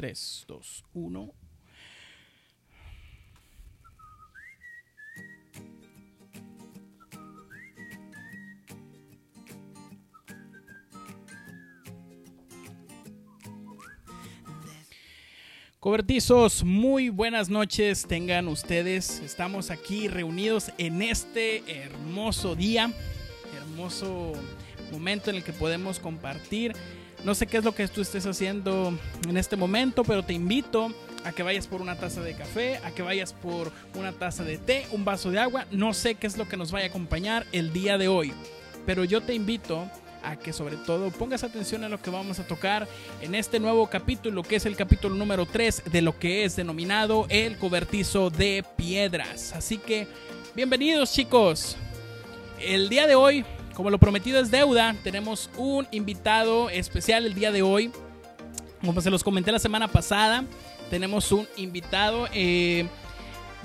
3, 2, 1. Cobertizos, muy buenas noches tengan ustedes. Estamos aquí reunidos en este hermoso día, hermoso momento en el que podemos compartir. No sé qué es lo que tú estés haciendo en este momento, pero te invito a que vayas por una taza de café, a que vayas por una taza de té, un vaso de agua. No sé qué es lo que nos vaya a acompañar el día de hoy, pero yo te invito a que sobre todo pongas atención a lo que vamos a tocar en este nuevo capítulo, que es el capítulo número 3 de lo que es denominado el cobertizo de piedras. Así que, bienvenidos chicos. El día de hoy, como lo prometido es deuda, tenemos un invitado especial el día de hoy. Como se los comenté la semana pasada, tenemos un invitado. Eh,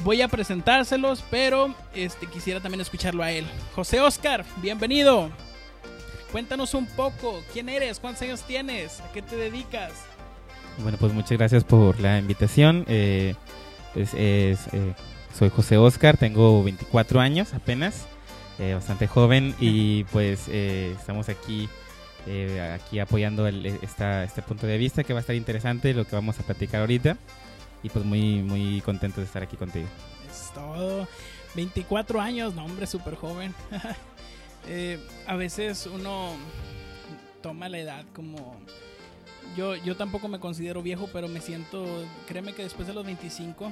voy a presentárselos, pero este, quisiera también escucharlo a él. José Oscar, bienvenido. Cuéntanos un poco, ¿quién eres? ¿Cuántos años tienes? ¿A qué te dedicas? Bueno, pues muchas gracias por la invitación. Eh, pues es, eh, soy José Oscar, tengo 24 años apenas, eh, bastante joven y pues eh, estamos aquí, eh, aquí apoyando el- esta, este punto de vista que va a estar interesante lo que vamos a platicar ahorita y pues muy muy contento de estar aquí contigo. Es todo. 24 años, no hombre, súper joven. Eh, a veces uno toma la edad como... Yo, yo tampoco me considero viejo, pero me siento, créeme que después de los 25,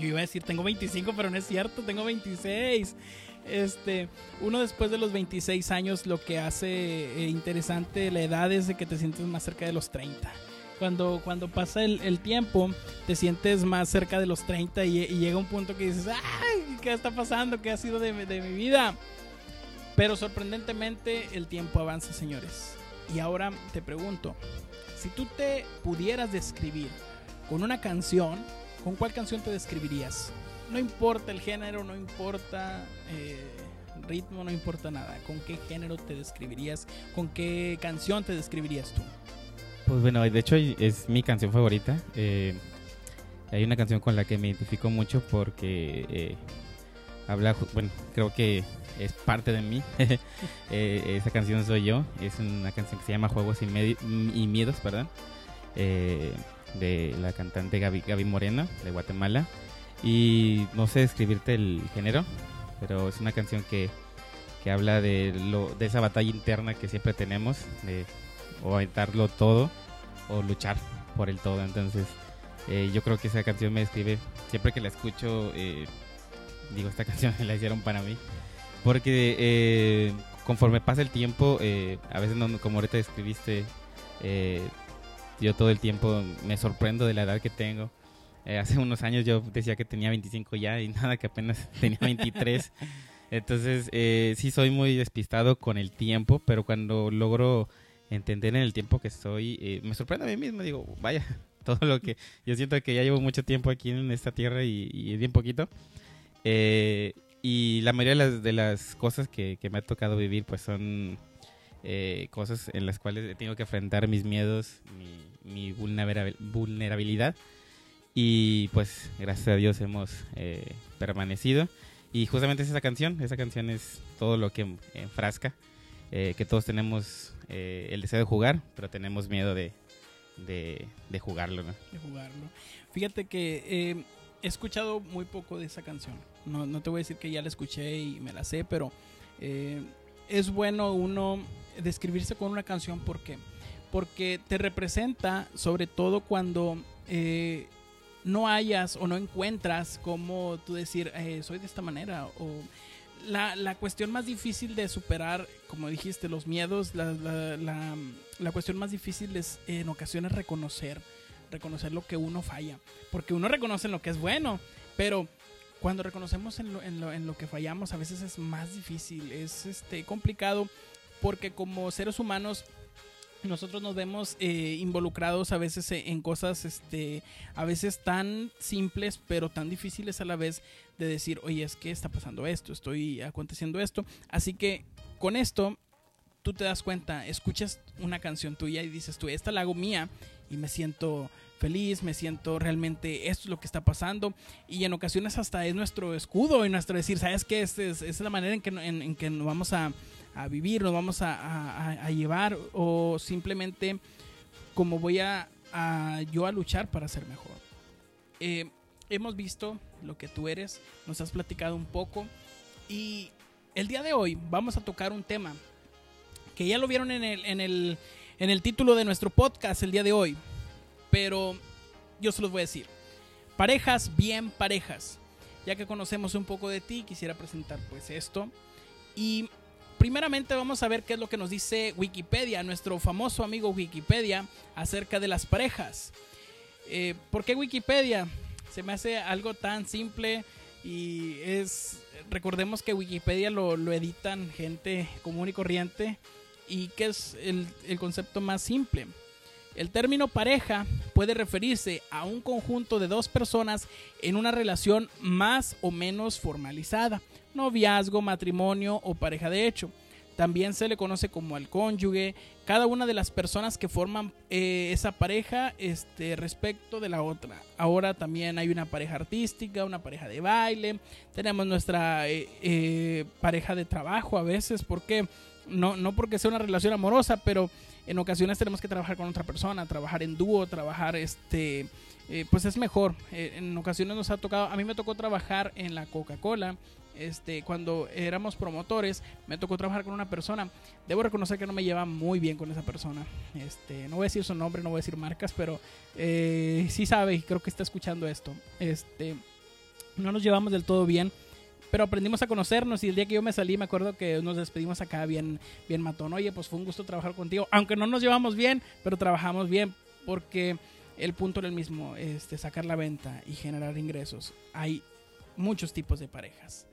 yo iba a decir tengo 25, pero no es cierto, tengo 26. Este, uno después de los 26 años lo que hace eh, interesante la edad es de que te sientes más cerca de los 30. Cuando, cuando pasa el, tiempo, te sientes más cerca de los 30 y, llega un punto que dices, ¡ay! ¿Qué está pasando? ¿Qué ha sido de mi vida? Pero sorprendentemente el tiempo avanza, señores. Y ahora te pregunto, si tú te pudieras describir con una canción, ¿con cuál canción te describirías? No importa el género, no importa eh, ritmo, no importa nada. ¿Con qué género te describirías? ¿Con qué canción te describirías tú? Pues bueno, de hecho es mi canción favorita. Eh, hay una canción con la que me identifico mucho porque eh, habla, bueno, creo que es parte de mí. Eh, esa canción soy yo. Es una canción que se llama Juegos y, y Miedos, eh, de la cantante Gaby, Gaby Moreno, de Guatemala. Y no sé describirte el género, pero es una canción que, que habla de, lo, de esa batalla interna que siempre tenemos, de o aventarlo todo o luchar por el todo. Entonces, eh, yo creo que esa canción me describe. Siempre que la escucho, eh, digo, esta canción la hicieron para mí. Porque eh, conforme pasa el tiempo, a veces, como ahorita describiste, yo todo el tiempo me sorprendo de la edad que tengo. Eh, hace unos años yo decía que tenía 25 ya y nada, que apenas tenía 23. Entonces, eh, sí soy muy despistado con el tiempo, pero cuando logro entender en el tiempo que estoy, eh, me sorprende a mí mismo, digo, vaya, todo lo que yo siento que ya llevo mucho tiempo aquí en esta tierra y, y bien poquito. Eh, y la mayoría de las, cosas que, me ha tocado vivir, pues son eh, cosas en las cuales he tenido que enfrentar mis miedos, mi, mi vulnerabil- vulnerabilidad. Y pues gracias a Dios hemos eh, permanecido. Y justamente es esa canción, esa canción es todo lo que enfrasca, eh, que todos tenemos eh, el deseo de jugar, pero tenemos miedo de, de, de jugarlo, ¿no? de jugarlo. Fíjate que eh, he escuchado muy poco de esa canción. No, no te voy a decir que ya la escuché y me la sé, pero eh, es bueno uno describirse con una canción. ¿Por qué? Porque te representa, sobre todo cuando eh, no hayas o no encuentras cómo tú decir, eh, soy de esta manera. O la, la cuestión más difícil de superar, como dijiste, los miedos, la, la, la, cuestión más difícil es en ocasiones reconocer reconocer lo que uno falla. Porque uno reconoce en lo que es bueno, pero cuando reconocemos en lo, en lo, en lo que fallamos, a veces es más difícil, es este, complicado, porque como seres humanos nosotros nos vemos eh, involucrados a veces eh, en cosas este a veces tan simples pero tan difíciles a la vez de decir oye es que está pasando esto estoy aconteciendo esto así que con esto tú te das cuenta escuchas una canción tuya y dices tú esta la hago mía y me siento feliz, me siento realmente esto es lo que está pasando y en ocasiones hasta es nuestro escudo y nuestro decir, ¿sabes qué? Esta es, es, la manera en que, en, que nos vamos a, a, vivir, nos vamos a, a, llevar o simplemente como voy a, yo a luchar para ser mejor. Eh, hemos visto lo que tú eres, nos has platicado un poco y el día de hoy vamos a tocar un tema que ya lo vieron en el, en el, en el título de nuestro podcast el día de hoy pero yo se los voy a decir. Parejas bien parejas. Ya que conocemos un poco de ti, quisiera presentar pues esto. Y primeramente vamos a ver qué es lo que nos dice Wikipedia, nuestro famoso amigo Wikipedia, acerca de las parejas. Eh, ¿Por qué Wikipedia? Se me hace algo tan simple y es, recordemos que Wikipedia lo, editan gente común y corriente y que es el, el concepto más simple. El término pareja puede referirse a un conjunto de dos personas en una relación más o menos formalizada, noviazgo, matrimonio o pareja de hecho. También se le conoce como el cónyuge, cada una de las personas que forman eh, esa pareja este, respecto de la otra. Ahora también hay una pareja artística, una pareja de baile, tenemos nuestra eh, eh, pareja de trabajo a veces, porque no, no porque sea una relación amorosa, pero en ocasiones tenemos que trabajar con otra persona, trabajar en dúo, trabajar este, eh, pues es mejor. Eh, en ocasiones nos ha tocado, a mí me tocó trabajar en la Coca-Cola. Este, cuando éramos promotores, me tocó trabajar con una persona. Debo reconocer que no me lleva muy bien con esa persona. Este, no voy a decir su nombre, no voy a decir marcas, pero eh, sí sabe y creo que está escuchando esto. Este, no nos llevamos del todo bien pero aprendimos a conocernos y el día que yo me salí me acuerdo que nos despedimos acá bien, bien matón. Oye, pues fue un gusto trabajar contigo, aunque no nos llevamos bien, pero trabajamos bien porque el punto era el mismo, este, sacar la venta y generar ingresos. Hay muchos tipos de parejas.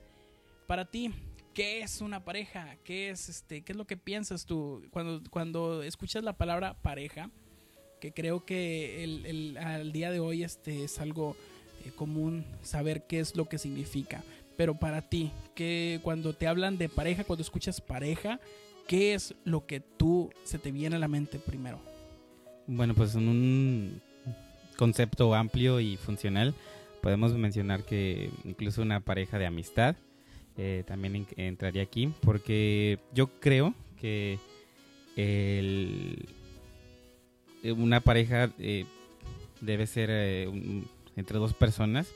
Para ti, ¿qué es una pareja? ¿Qué es este? ¿Qué es lo que piensas tú cuando, cuando escuchas la palabra pareja? Que creo que el, al día de hoy este es algo eh, común saber qué es lo que significa. Pero para ti, que cuando te hablan de pareja, cuando escuchas pareja, ¿qué es lo que tú se te viene a la mente primero? Bueno, pues en un concepto amplio y funcional, podemos mencionar que incluso una pareja de amistad eh, también entraría aquí, porque yo creo que una pareja eh, debe ser eh, entre dos personas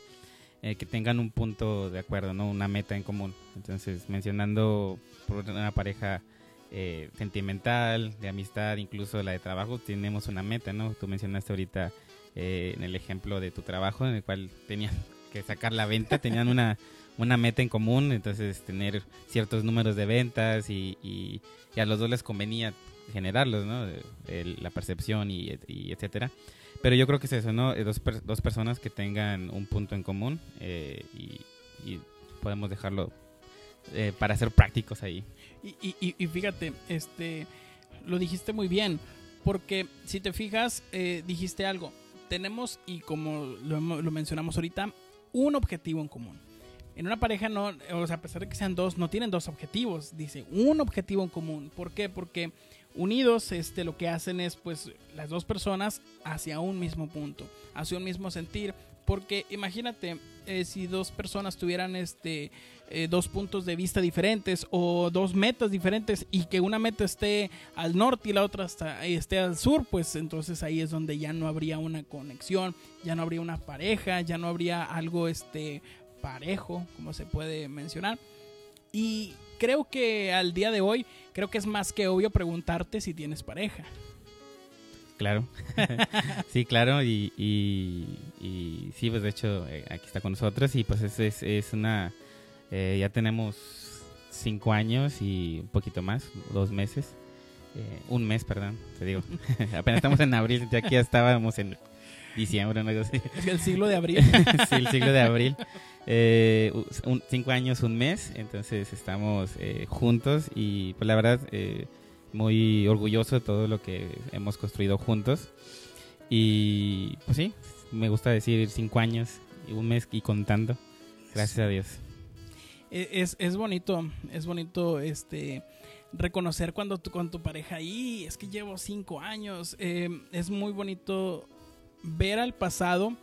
eh, que tengan un punto de acuerdo, ¿no? Una meta en común. Entonces, mencionando por una pareja eh, sentimental, de amistad, incluso la de trabajo, tenemos una meta, ¿no? Tú mencionaste ahorita eh, en el ejemplo de tu trabajo, en el cual tenían que sacar la venta, tenían una, una meta en común, entonces tener ciertos números de ventas y, y, a los dos les convenía generarlos, ¿no? la percepción y, etcétera. Pero yo creo que es eso, ¿no? Eh, dos, dos personas que tengan un punto en común eh, y, podemos dejarlo eh, para ser prácticos ahí. Y, fíjate, este, lo dijiste muy bien, porque si te fijas, dijiste algo. Tenemos, y como lo mencionamos ahorita, un objetivo en común. En una pareja no, o sea, a pesar de que sean dos, no tienen dos objetivos, dice un objetivo en común. ¿Por qué? Porque unidos, este, lo que hacen es, pues, las dos personas hacia un mismo punto, hacia un mismo sentir. Porque imagínate, eh, si dos personas tuvieran este, eh, dos puntos de vista diferentes o dos metas diferentes y que una meta esté al norte y la otra esté al sur, pues entonces ahí es donde ya no habría una conexión, ya no habría una pareja, ya no habría algo este, parejo, como se puede mencionar. Y creo que al día de hoy, creo que es más que obvio preguntarte si tienes pareja. Claro, sí, claro, y, y, sí, pues de hecho eh, aquí está con nosotros y pues es, es, una, eh, ya tenemos cinco años y un poquito más, dos meses, eh, un mes, perdón, te digo, apenas estamos en abril, ya aquí ya estábamos en diciembre, no así. Es el siglo de abril. sí, el siglo de abril. Eh, cinco años, un mes, entonces estamos eh, juntos y pues la verdad eh, muy orgulloso de todo lo que hemos construido juntos. Y pues sí, me gusta decir cinco años y un mes y contando. Gracias a Dios. E, es, es bonito, es bonito este reconocer cuando tú con tu pareja y es que llevo cinco años. Eh, es muy bonito ver al pasado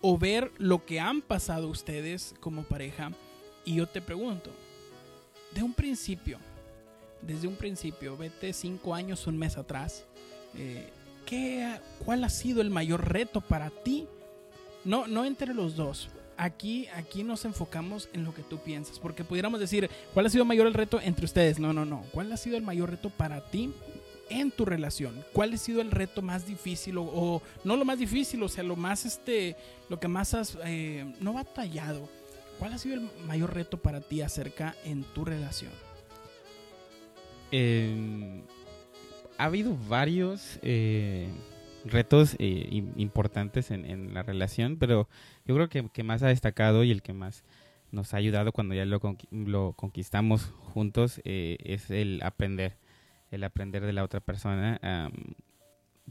o ver lo que han pasado ustedes como pareja. Y yo te pregunto, de un principio, desde un principio, vete cinco años, un mes atrás, eh, ¿qué, ¿cuál ha sido el mayor reto para ti? No, no entre los dos. Aquí, aquí nos enfocamos en lo que tú piensas, porque pudiéramos decir, ¿cuál ha sido el mayor el reto entre ustedes? No, no, no. ¿Cuál ha sido el mayor reto para ti en tu relación? ¿Cuál ha sido el reto más difícil o, no lo más difícil, o sea, lo más este, lo que más has eh, no batallado? ¿Cuál ha sido el mayor reto para ti acerca en tu relación? Eh, ha habido varios eh, retos eh, importantes en, en, la relación, pero yo creo que, que más ha destacado y el que más nos ha ayudado cuando ya lo, lo conquistamos juntos eh, es el aprender el aprender de la otra persona. Um,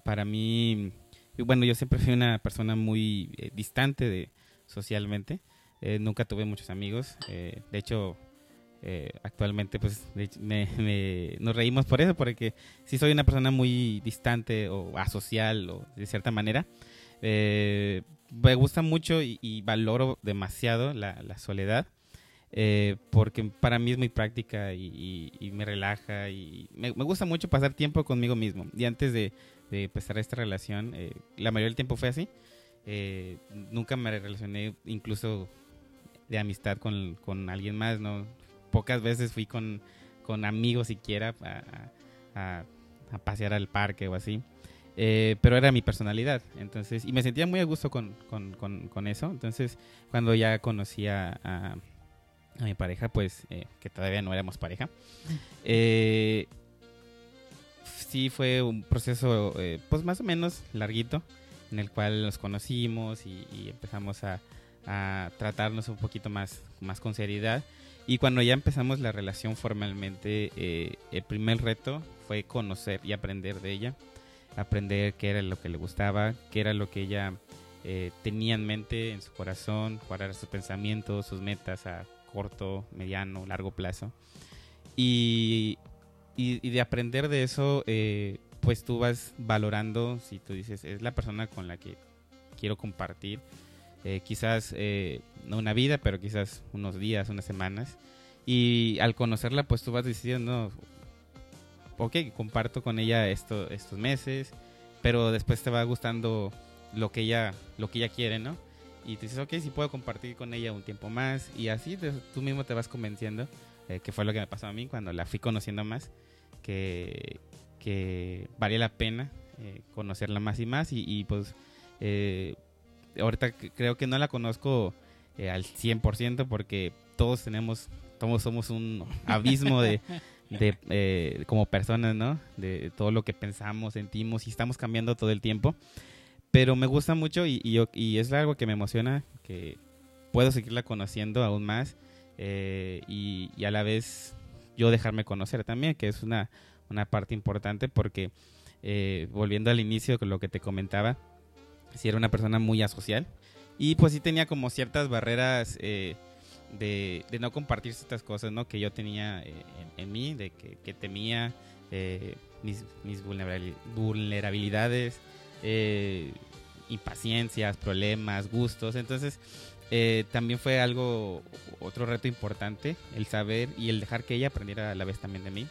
para mí, bueno, yo siempre fui una persona muy eh, distante de socialmente. Eh, nunca tuve muchos amigos. Eh, de hecho, actualmente pues me, me, nos reímos por eso, porque sí soy una persona muy distante o asocial o de cierta manera. me gusta mucho y, y valoro demasiado la, la soledad eh, porque para mí es muy práctica y, y, y me relaja y me, me, gusta mucho pasar tiempo conmigo mismo. Y antes de, de empezar esta relación, eh, la mayoría del tiempo fue así. Eh, nunca me relacioné incluso de amistad con, con, alguien más, ¿no? Pocas veces fui con, con amigos siquiera a, a, a, pasear al parque o así. Eh, pero era mi personalidad, entonces, y me sentía muy a gusto con, con, con, eso. Entonces, cuando ya conocía a a mi pareja, pues, eh, que todavía no éramos pareja. Eh, sí fue un proceso, eh, pues, más o menos larguito, en el cual nos conocimos y, y empezamos a, a, tratarnos un poquito más, más con seriedad. Y cuando ya empezamos la relación formalmente, eh, el primer reto fue conocer y aprender de ella, aprender qué era lo que le gustaba, qué era lo que ella eh, tenía en mente, en su corazón, cuáles eran sus pensamientos, sus metas a corto, mediano, largo plazo. Y, y, y de aprender de eso, eh, pues tú vas valorando, si tú dices, es la persona con la que quiero compartir, eh, quizás eh, no una vida, pero quizás unos días, unas semanas. Y al conocerla, pues tú vas diciendo, ok, comparto con ella esto, estos meses, pero después te va gustando lo que ella, lo que ella quiere, ¿no? Y te dices, ok, si puedo compartir con ella un tiempo más y así te, tú mismo te vas convenciendo, eh, que fue lo que me pasó a mí cuando la fui conociendo más, que, que valía la pena eh, conocerla más y más y, y pues eh, ahorita creo que no la conozco eh, al 100% porque todos tenemos, todos somos un abismo de... de eh, como personas, ¿no? De todo lo que pensamos, sentimos y estamos cambiando todo el tiempo pero me gusta mucho y, y, y, es algo que me emociona, que puedo seguirla conociendo aún más eh, y, y, a la vez yo dejarme conocer también, que es una, una parte importante porque eh, volviendo al inicio con lo que te comentaba, si era una persona muy asocial y pues sí tenía como ciertas barreras eh, de, de, no compartir ciertas cosas ¿no? que yo tenía eh, en, en, mí, de que, que temía eh, mis, mis vulnerabilidades eh, impaciencias, problemas, gustos. Entonces, eh, también fue algo, otro reto importante, el saber y el dejar que ella aprendiera a la vez también de mí.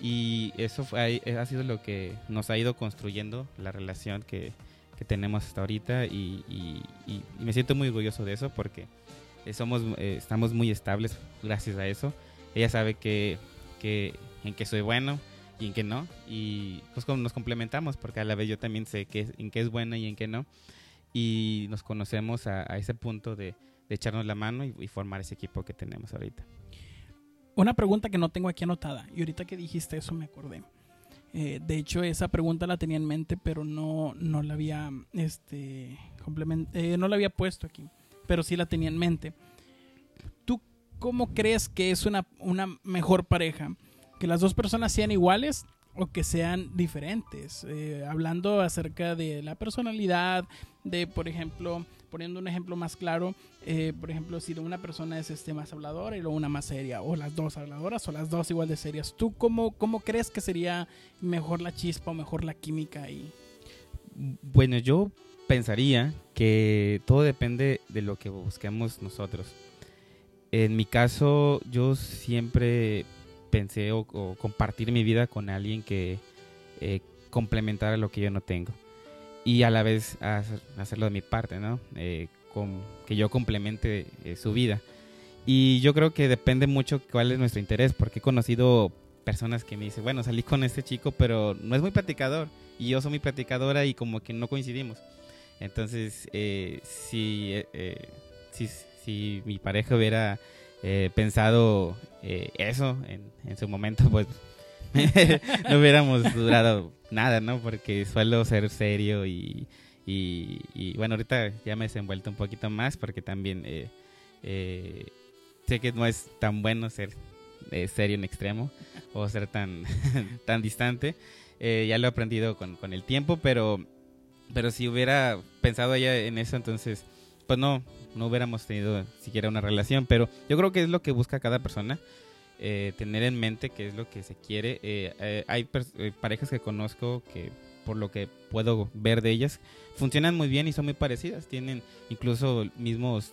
Y eso fue, ha sido lo que nos ha ido construyendo la relación que, tenemos hasta ahorita y, me siento muy orgulloso de eso porque somos, eh, estamos muy estables gracias a eso. Ella sabe que, que en que soy bueno, y en qué no. Y pues nos complementamos porque a la vez yo también sé que, en qué es buena y en qué no. Y nos conocemos a, a ese punto de, de, echarnos la mano y, y, formar ese equipo que tenemos ahorita. Una pregunta que no tengo aquí anotada y ahorita que dijiste eso me acordé. Eh, de hecho, esa pregunta la tenía en mente, pero no, no la había este, eh, no la había puesto aquí, pero sí la tenía en mente. ¿Tú cómo crees que es una, una mejor pareja? Que las dos personas sean iguales o que sean diferentes. Eh, hablando acerca de la personalidad, de por ejemplo, poniendo un ejemplo más claro, eh, por ejemplo, si una persona es este, más habladora y luego una más seria, o las dos habladoras o las dos igual de serias, ¿tú cómo, cómo crees que sería mejor la chispa o mejor la química ahí? Bueno, yo pensaría que todo depende de lo que busquemos nosotros. En mi caso, yo siempre pensé o, compartir mi vida con alguien que eh, complementara lo que yo no tengo. Y a la vez hacerlo de mi parte, ¿no? Eh, con, que yo complemente eh, su vida. Y yo creo que depende mucho cuál es nuestro interés, porque he conocido personas que me dicen, bueno, salí con este chico, pero no es muy platicador. Y yo soy muy platicadora y como que no coincidimos. Entonces, si, si, si mi pareja hubiera eh, pensado eh, eso en, su momento, pues no hubiéramos durado nada, ¿no? Porque suelo ser serio y, y, bueno, ahorita ya me he desenvuelto un poquito más porque también eh, sé que no es tan bueno ser serio en extremo o ser tan, tan distante. ya lo he aprendido con, con el tiempo, pero, pero si hubiera pensado ya en eso, entonces, pues no, no hubiéramos tenido siquiera una relación, pero yo creo que es lo que busca cada persona, eh, tener en mente qué es lo que se quiere. Eh, eh, hay parejas que conozco que por lo que puedo ver de ellas, funcionan muy bien y son muy parecidas, tienen incluso mismos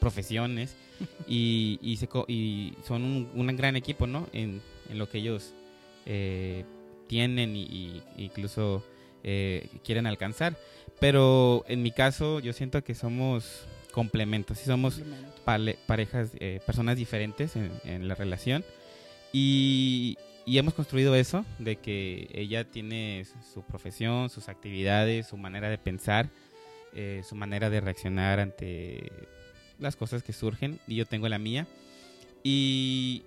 profesiones y, y, y son un, gran equipo, ¿no? En, en lo que ellos tienen y, incluso quieren alcanzar. Pero en mi caso, yo siento que somos complementos. Si somos parejas, eh, personas diferentes en, la relación. Y, hemos construido eso, de que ella tiene su profesión, sus actividades, su manera de pensar, eh, su manera de reaccionar ante las cosas que surgen, y yo tengo la mía. Y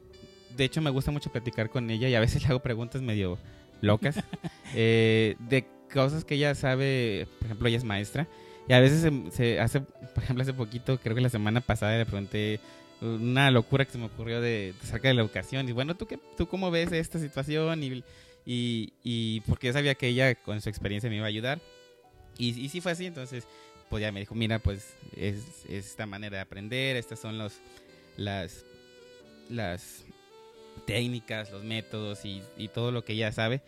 de hecho me gusta mucho platicar con ella y a veces le hago preguntas medio locas eh, de cosas que ella sabe, por ejemplo, ella es maestra y a veces se, hace, por ejemplo, hace poquito, creo que la semana pasada le pregunté una locura que se me ocurrió de, acerca de la educación. Y bueno, ¿tú, qué, tú cómo ves esta situación? Y, y, y, porque yo sabía que ella con su experiencia me iba a ayudar. Y, y sí fue así, entonces pues ya me dijo, mira, pues es, esta manera de aprender, estas son los, las, las técnicas, los métodos y, y todo lo que ella sabe.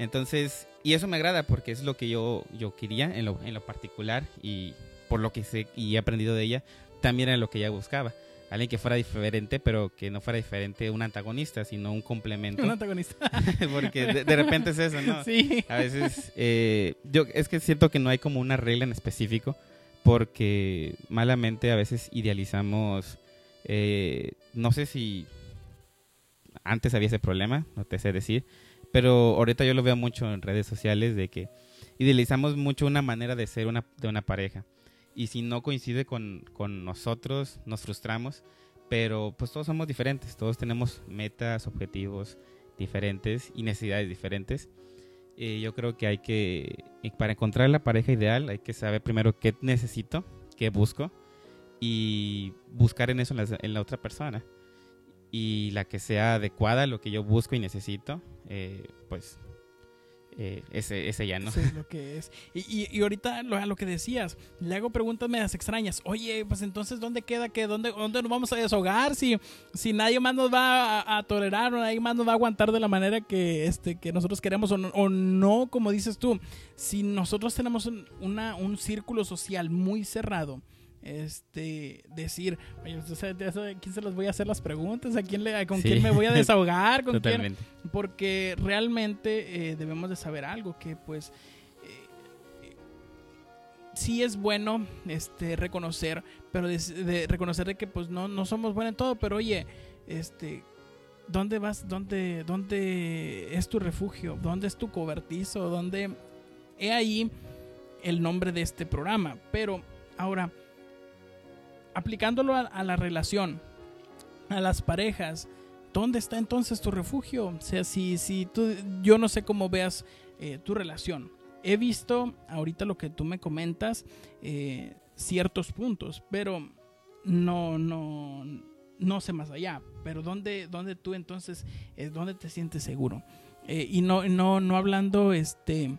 Entonces, y eso me agrada porque es lo que yo, yo quería en lo, en lo particular y por lo que sé y he aprendido de ella, también era lo que ella buscaba. Alguien que fuera diferente, pero que no fuera diferente un antagonista, sino un complemento. Un antagonista. porque de, repente es eso, ¿no? Sí. A veces, eh, yo es que siento que no hay como una regla en específico, porque malamente a veces idealizamos, eh, no sé si antes había ese problema, no te sé decir, pero ahorita yo lo veo mucho en redes sociales de que idealizamos mucho una manera de ser una, de una pareja. Y si no coincide con, con nosotros, nos frustramos. Pero pues todos somos diferentes, todos tenemos metas, objetivos diferentes y necesidades diferentes. Eh, yo creo que hay que, para encontrar la pareja ideal, hay que saber primero qué necesito, qué busco y buscar en eso en la, en la otra persona y la que sea adecuada a lo que yo busco y necesito, eh, pues eh, ese, ese ya no. Eso es lo que es. Y, y, ahorita lo, a lo que decías, le hago preguntas medias extrañas. Oye, pues entonces, ¿dónde queda que ¿Dónde, dónde nos vamos a deshogar? Si, si nadie más nos va a, tolerar o nadie más nos va a aguantar de la manera que, este, que nosotros queremos o no, o no, como dices tú. Si nosotros tenemos una, un círculo social muy cerrado, este decir, ¿a quién se les voy a hacer las preguntas? ¿A quién le, con quién me voy a desahogar? ¿Con quién? Porque realmente eh, debemos de saber algo que pues eh, sí es bueno este reconocer, pero de, reconocer de que pues no, no somos buenos en todo, pero oye, este ¿dónde vas? ¿Dónde, ¿Dónde es tu refugio? ¿Dónde es tu cobertizo? ¿Dónde? He ahí el nombre de este programa. Pero ahora, aplicándolo a, la relación, a las parejas, ¿dónde está entonces tu refugio? O sea, si, si tú, yo no sé cómo veas eh, tu relación. He visto ahorita lo que tú me comentas, eh, ciertos puntos, pero no, no, no sé más allá. Pero ¿dónde, dónde tú entonces, es donde te sientes seguro? Eh, y no, no, no hablando, este,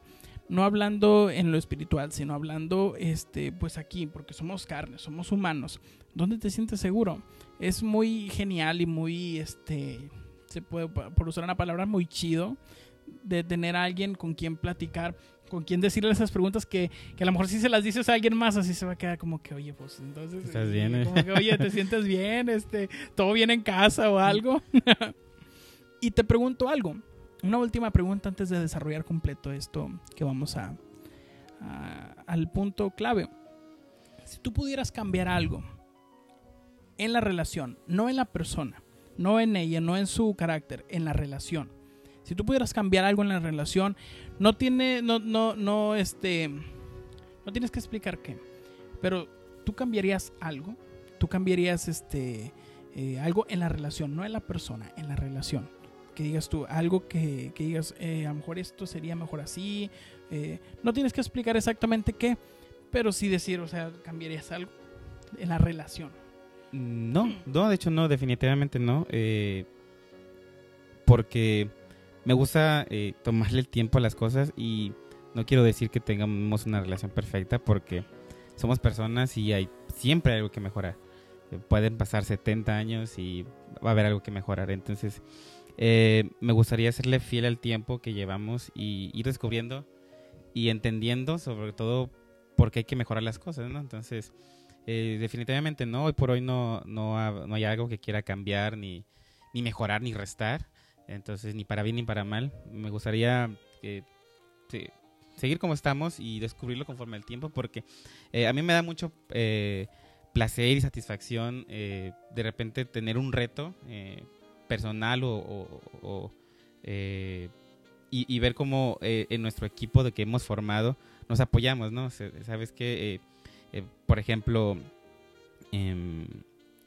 no hablando en lo espiritual, sino hablando este pues aquí, porque somos carne, somos humanos. ¿Dónde te sientes seguro? Es muy genial y muy este se puede por usar una palabra muy chido de tener a alguien con quien platicar, con quien decirle esas preguntas que, que, a lo mejor si se las dices a alguien más, así se va a quedar como que, oye, pues entonces... Estás bien, ¿eh? Como que, oye, ¿te sientes bien? Este, ¿Todo bien en casa o algo? y te pregunto algo. Una última pregunta antes de desarrollar completo esto que vamos a, al punto clave. Si tú pudieras cambiar algo en la relación, no en la persona, no en ella, no en su carácter, en la relación si tú pudieras cambiar algo en la relación, no tiene, no, no, no, este, no tienes que explicar qué, pero tú cambiarías algo, tú cambiarías, este, eh, algo en la relación, no en la persona, en la relación. Que digas tú, algo que, que digas, eh, a lo mejor esto sería mejor así. Eh, no tienes que explicar exactamente qué, pero sí decir, o sea, cambiarías algo en la relación. No, no, de hecho no, definitivamente no. porque me gusta eh, tomarle el tiempo a las cosas y no quiero decir que tengamos una relación perfecta porque somos personas y hay siempre algo que mejorar. Eh, pueden pasar 70 años y va a haber algo que mejorar. Entonces, eh, me gustaría serle fiel al tiempo que llevamos y ir descubriendo y entendiendo sobre todo por qué hay que mejorar las cosas. Entonces, definitivamente no, hoy por hoy no, no, no hay algo que quiera cambiar ni, ni mejorar ni restar entonces, ni para bien ni para mal. Me gustaría seguir como estamos y descubrirlo conforme el tiempo, porque eh, a mí me da mucho eh, placer y satisfacción eh, de repente tener un reto personal o, y, ver cómo en nuestro equipo de que hemos formado nos apoyamos, ¿no? Sabes que, por ejemplo, em,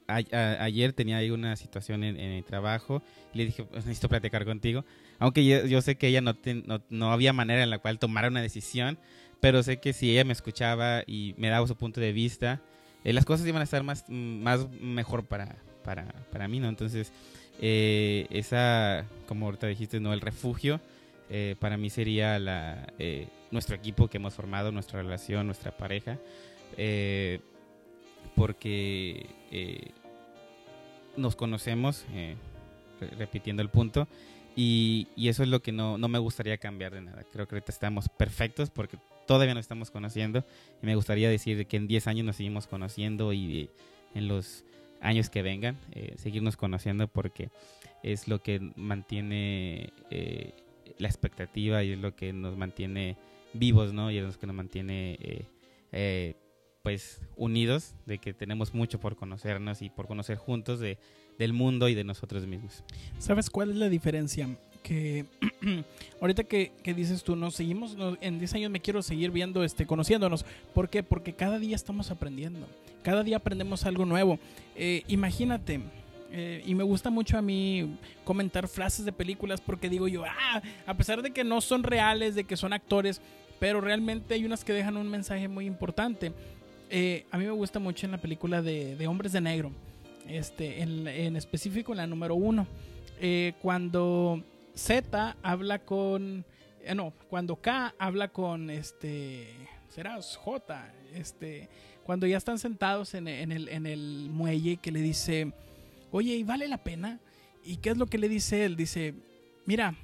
ayer tenía ahí una situación en, el trabajo y le dije, pues, necesito platicar contigo. Aunque yo, sé que ella no, no, había manera en la cual tomara una decisión, pero sé que si ella me escuchaba y me daba su punto de vista, eh, las cosas iban a estar más, más mejor para, para, para mí, ¿no? Entonces, eh, esa, como ahorita dijiste, ¿no? El refugio, eh, para mí sería la, nuestro equipo que hemos formado, nuestra relación, nuestra pareja porque eh, nos conocemos, eh, repitiendo el punto, y, eso es lo que no, me gustaría cambiar de nada. Creo que ahorita estamos perfectos porque todavía nos estamos conociendo y me gustaría decir que en 10 años nos seguimos conociendo y eh, en los años que vengan seguirnos conociendo porque es lo que mantiene la expectativa y es lo que nos mantiene vivos, ¿no? Y es lo que nos mantiene pues unidos, de que tenemos mucho por conocernos y por conocer juntos de, del mundo y de nosotros mismos. ¿Sabes cuál es la diferencia? Que ahorita que, dices tú, nos seguimos, en 10 años me quiero seguir viendo, este, conociéndonos. ¿Por qué? Porque cada día estamos aprendiendo, cada día aprendemos algo nuevo. Eh, imagínate, eh, y me gusta mucho a mí comentar frases de películas porque digo yo, ah, a pesar de que no son reales, de que son actores, pero realmente hay unas que dejan un mensaje muy importante. Eh, a mí me gusta mucho en la película de, Hombres de Negro, este, en, específico en la número uno, cuando Z habla con, eh, no, cuando K habla con, este, será J, este, cuando ya están sentados en, el, en el muelle que le dice, oye, ¿y vale la pena? ¿Y qué es lo que le dice él? Dice, mira,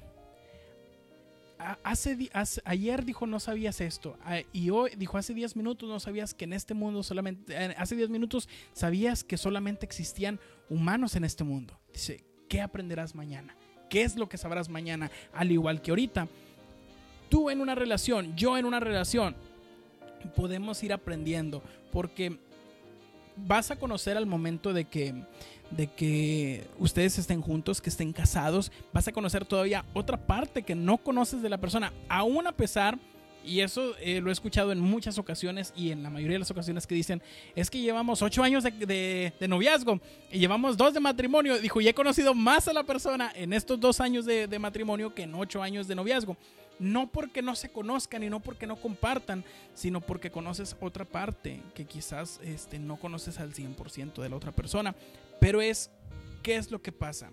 hace, ayer dijo no sabías esto y hoy dijo hace 10 minutos no sabías que en este mundo solamente eh, hace 10 minutos sabías que solamente existían humanos en este mundo. Dice, ¿qué aprenderás mañana? ¿Qué es lo que sabrás mañana? Al igual que ahorita, tú en una relación, yo en una relación, podemos ir aprendiendo porque vas a conocer al momento de que de que ustedes estén juntos, que estén casados, vas a conocer todavía otra parte que no conoces de la persona, aún a pesar, y eso eh, lo he escuchado en muchas ocasiones y en la mayoría de las ocasiones que dicen, es que llevamos ocho años de, noviazgo y llevamos dos de matrimonio. Dijo, y he conocido más a la persona en estos dos años de, de matrimonio que en ocho años de noviazgo no porque no se conozcan y no porque no compartan, sino porque conoces otra parte que quizás este, no conoces al 100% de la otra persona. Pero es, ¿qué es lo que pasa?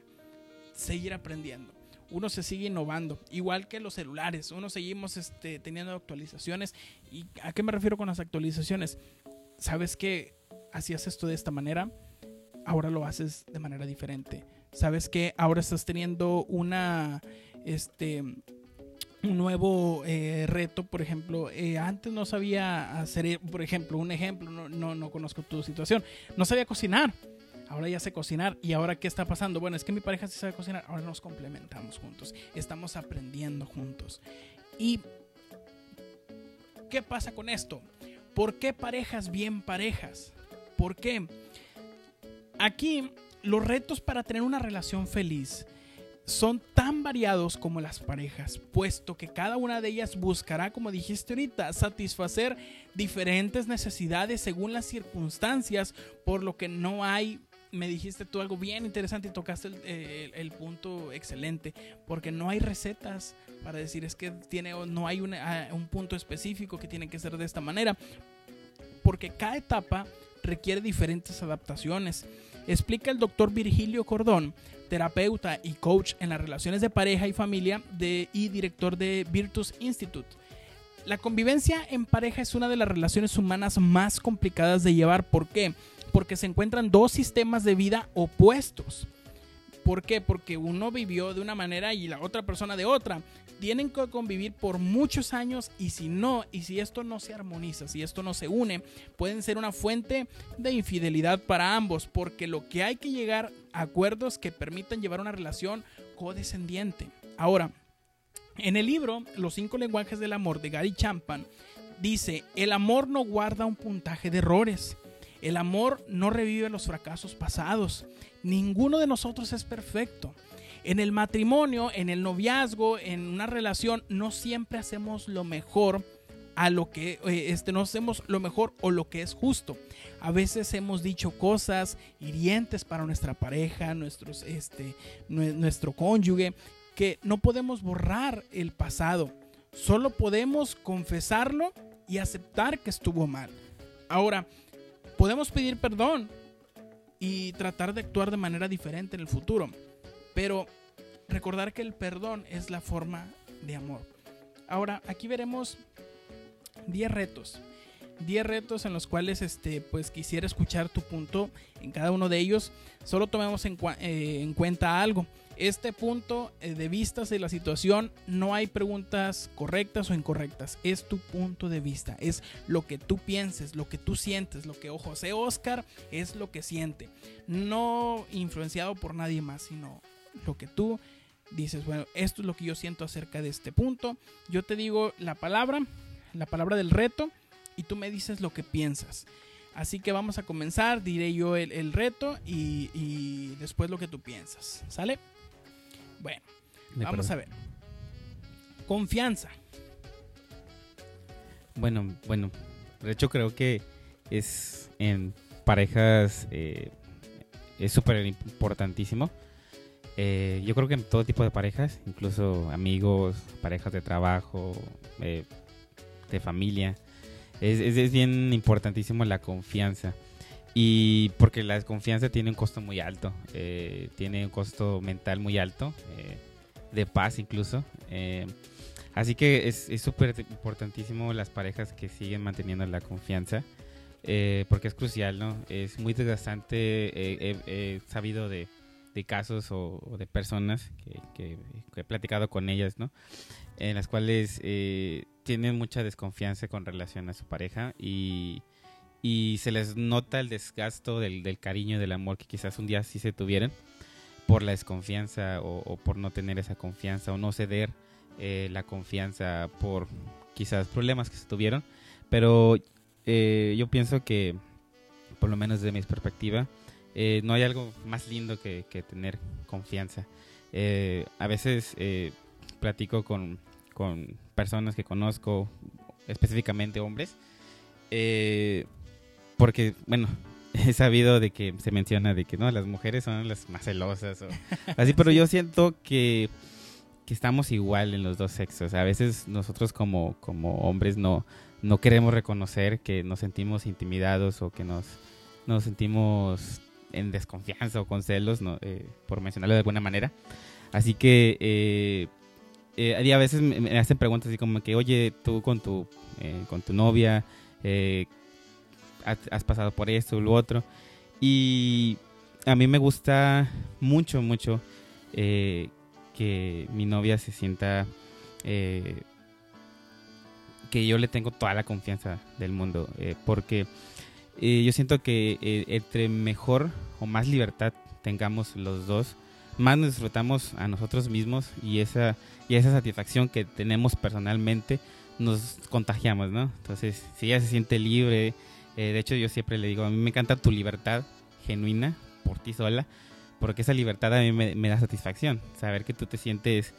Seguir aprendiendo. Uno se sigue innovando, igual que los celulares, uno seguimos este, teniendo actualizaciones. ¿Y a qué me refiero con las actualizaciones? ¿Sabes que hacías esto de esta manera? Ahora lo haces de manera diferente. ¿Sabes que ahora estás teniendo una, este, un nuevo eh, reto, por ejemplo, eh, antes no sabía hacer, por ejemplo, un ejemplo, no, no, no conozco tu situación, no sabía cocinar ahora ya sé cocinar y ahora qué está pasando. Bueno, es que mi pareja sí sabe cocinar, ahora nos complementamos juntos, estamos aprendiendo juntos. ¿Y qué pasa con esto? ¿Por qué parejas bien parejas? ¿Por qué? Aquí los retos para tener una relación feliz son tan variados como las parejas, puesto que cada una de ellas buscará, como dijiste ahorita, satisfacer diferentes necesidades según las circunstancias, por lo que no hay me dijiste tú algo bien interesante y tocaste el, punto excelente, porque no hay recetas para decir es que tiene no hay ah, un punto específico que tiene que ser de esta manera, porque cada etapa requiere diferentes adaptaciones. Explica el doctor Virgilio Cordón, terapeuta y coach en las relaciones de pareja y familia y director de Virtus Institute. La convivencia en pareja es una de las relaciones humanas más complicadas de llevar. ¿Por qué? Se encuentran dos sistemas de vida opuestos. ¿Por qué? Porque uno vivió de una manera y la otra persona de otra. Tienen que convivir por muchos años y si no, y si esto no se armoniza, si esto no se une, pueden ser una fuente de infidelidad para ambos, porque lo que hay que llegar a acuerdos que permitan llevar una relación codescendiente. Ahora, en el libro Los cinco lenguajes del amor de Gary Champan, dice, el amor no guarda un puntaje de errores el amor no revive los fracasos pasados. Ninguno de nosotros es perfecto. En el matrimonio, en el noviazgo, en una relación, no siempre hacemos lo mejor a lo que eh, este, no hacemos lo mejor o lo que es justo. A veces hemos dicho cosas hirientes para nuestra pareja, nuestros, este, nuestro cónyuge, que no podemos borrar el pasado. Solo podemos confesarlo y aceptar que estuvo mal. Ahora, Podemos pedir perdón y tratar de actuar de manera diferente en el futuro, pero recordar que el perdón es la forma de amor. Ahora, aquí veremos 10 retos. 10 retos en los cuales este, pues quisiera escuchar tu punto en cada uno de ellos. Solo tomemos en, eh, en cuenta algo este punto eh, de vista de la situación, no hay preguntas correctas o incorrectas. Es tu punto de vista, es lo que tú pienses, lo que tú sientes, lo que José Oscar es lo que siente. No influenciado por nadie más, sino lo que tú dices, bueno, esto es lo que yo siento acerca de este punto. Yo te digo la palabra, la palabra del reto, y tú me dices lo que piensas. Así que vamos a comenzar, diré yo el, reto y, y después lo que tú piensas. ¿Sale? Bueno, vamos a ver. Confianza. Bueno, bueno. De hecho, creo que es en parejas eh, es súper importantísimo. Eh, yo creo que en todo tipo de parejas, incluso amigos, parejas de trabajo, eh, de familia, es, es, bien importantísimo la confianza. Y porque la desconfianza tiene un costo muy alto, eh, tiene un costo mental muy alto, eh, de paz incluso. Eh, así que es súper importantísimo las parejas que siguen manteniendo la confianza, porque es crucial, ¿no? Es muy desgastante, he sabido de, casos o, de personas que, que, he platicado con ellas, ¿no? En las cuales tienen mucha desconfianza con relación a su pareja y y se les nota el desgasto del, del cariño, del amor que quizás un día sí se tuvieran por la desconfianza o, por no tener esa confianza o no ceder eh, la confianza por quizás problemas que se tuvieron. Pero eh, yo pienso que, por lo menos desde mi perspectiva, eh, no hay algo más lindo que, que tener confianza. a veces platico con, con, personas que conozco, específicamente hombres, eh, porque, bueno, he sabido de que se menciona de que no, las mujeres son las más celosas o así, pero yo siento que, que, estamos igual en los dos sexos. A veces nosotros como, como hombres no, no queremos reconocer que nos sentimos intimidados o que nos, nos sentimos en desconfianza o con celos, ¿no? Eh, por mencionarlo de alguna manera. Así que eh, eh, a veces me, hacen preguntas así como que, oye, tú con tu, eh, con tu novia has, pasado por esto lo otro. Y a mí me gusta mucho, mucho que mi novia se sienta que yo le tengo toda la confianza del mundo, porque yo siento que entre mejor o más libertad tengamos los dos, más nos disfrutamos a nosotros mismos y esa, y esa satisfacción que tenemos personalmente nos contagiamos, ¿no? Entonces, si ella se siente libre, eh, de hecho yo siempre le digo, a mí me encanta tu libertad genuina por ti sola, porque esa libertad a mí me, da satisfacción, saber que tú te sientes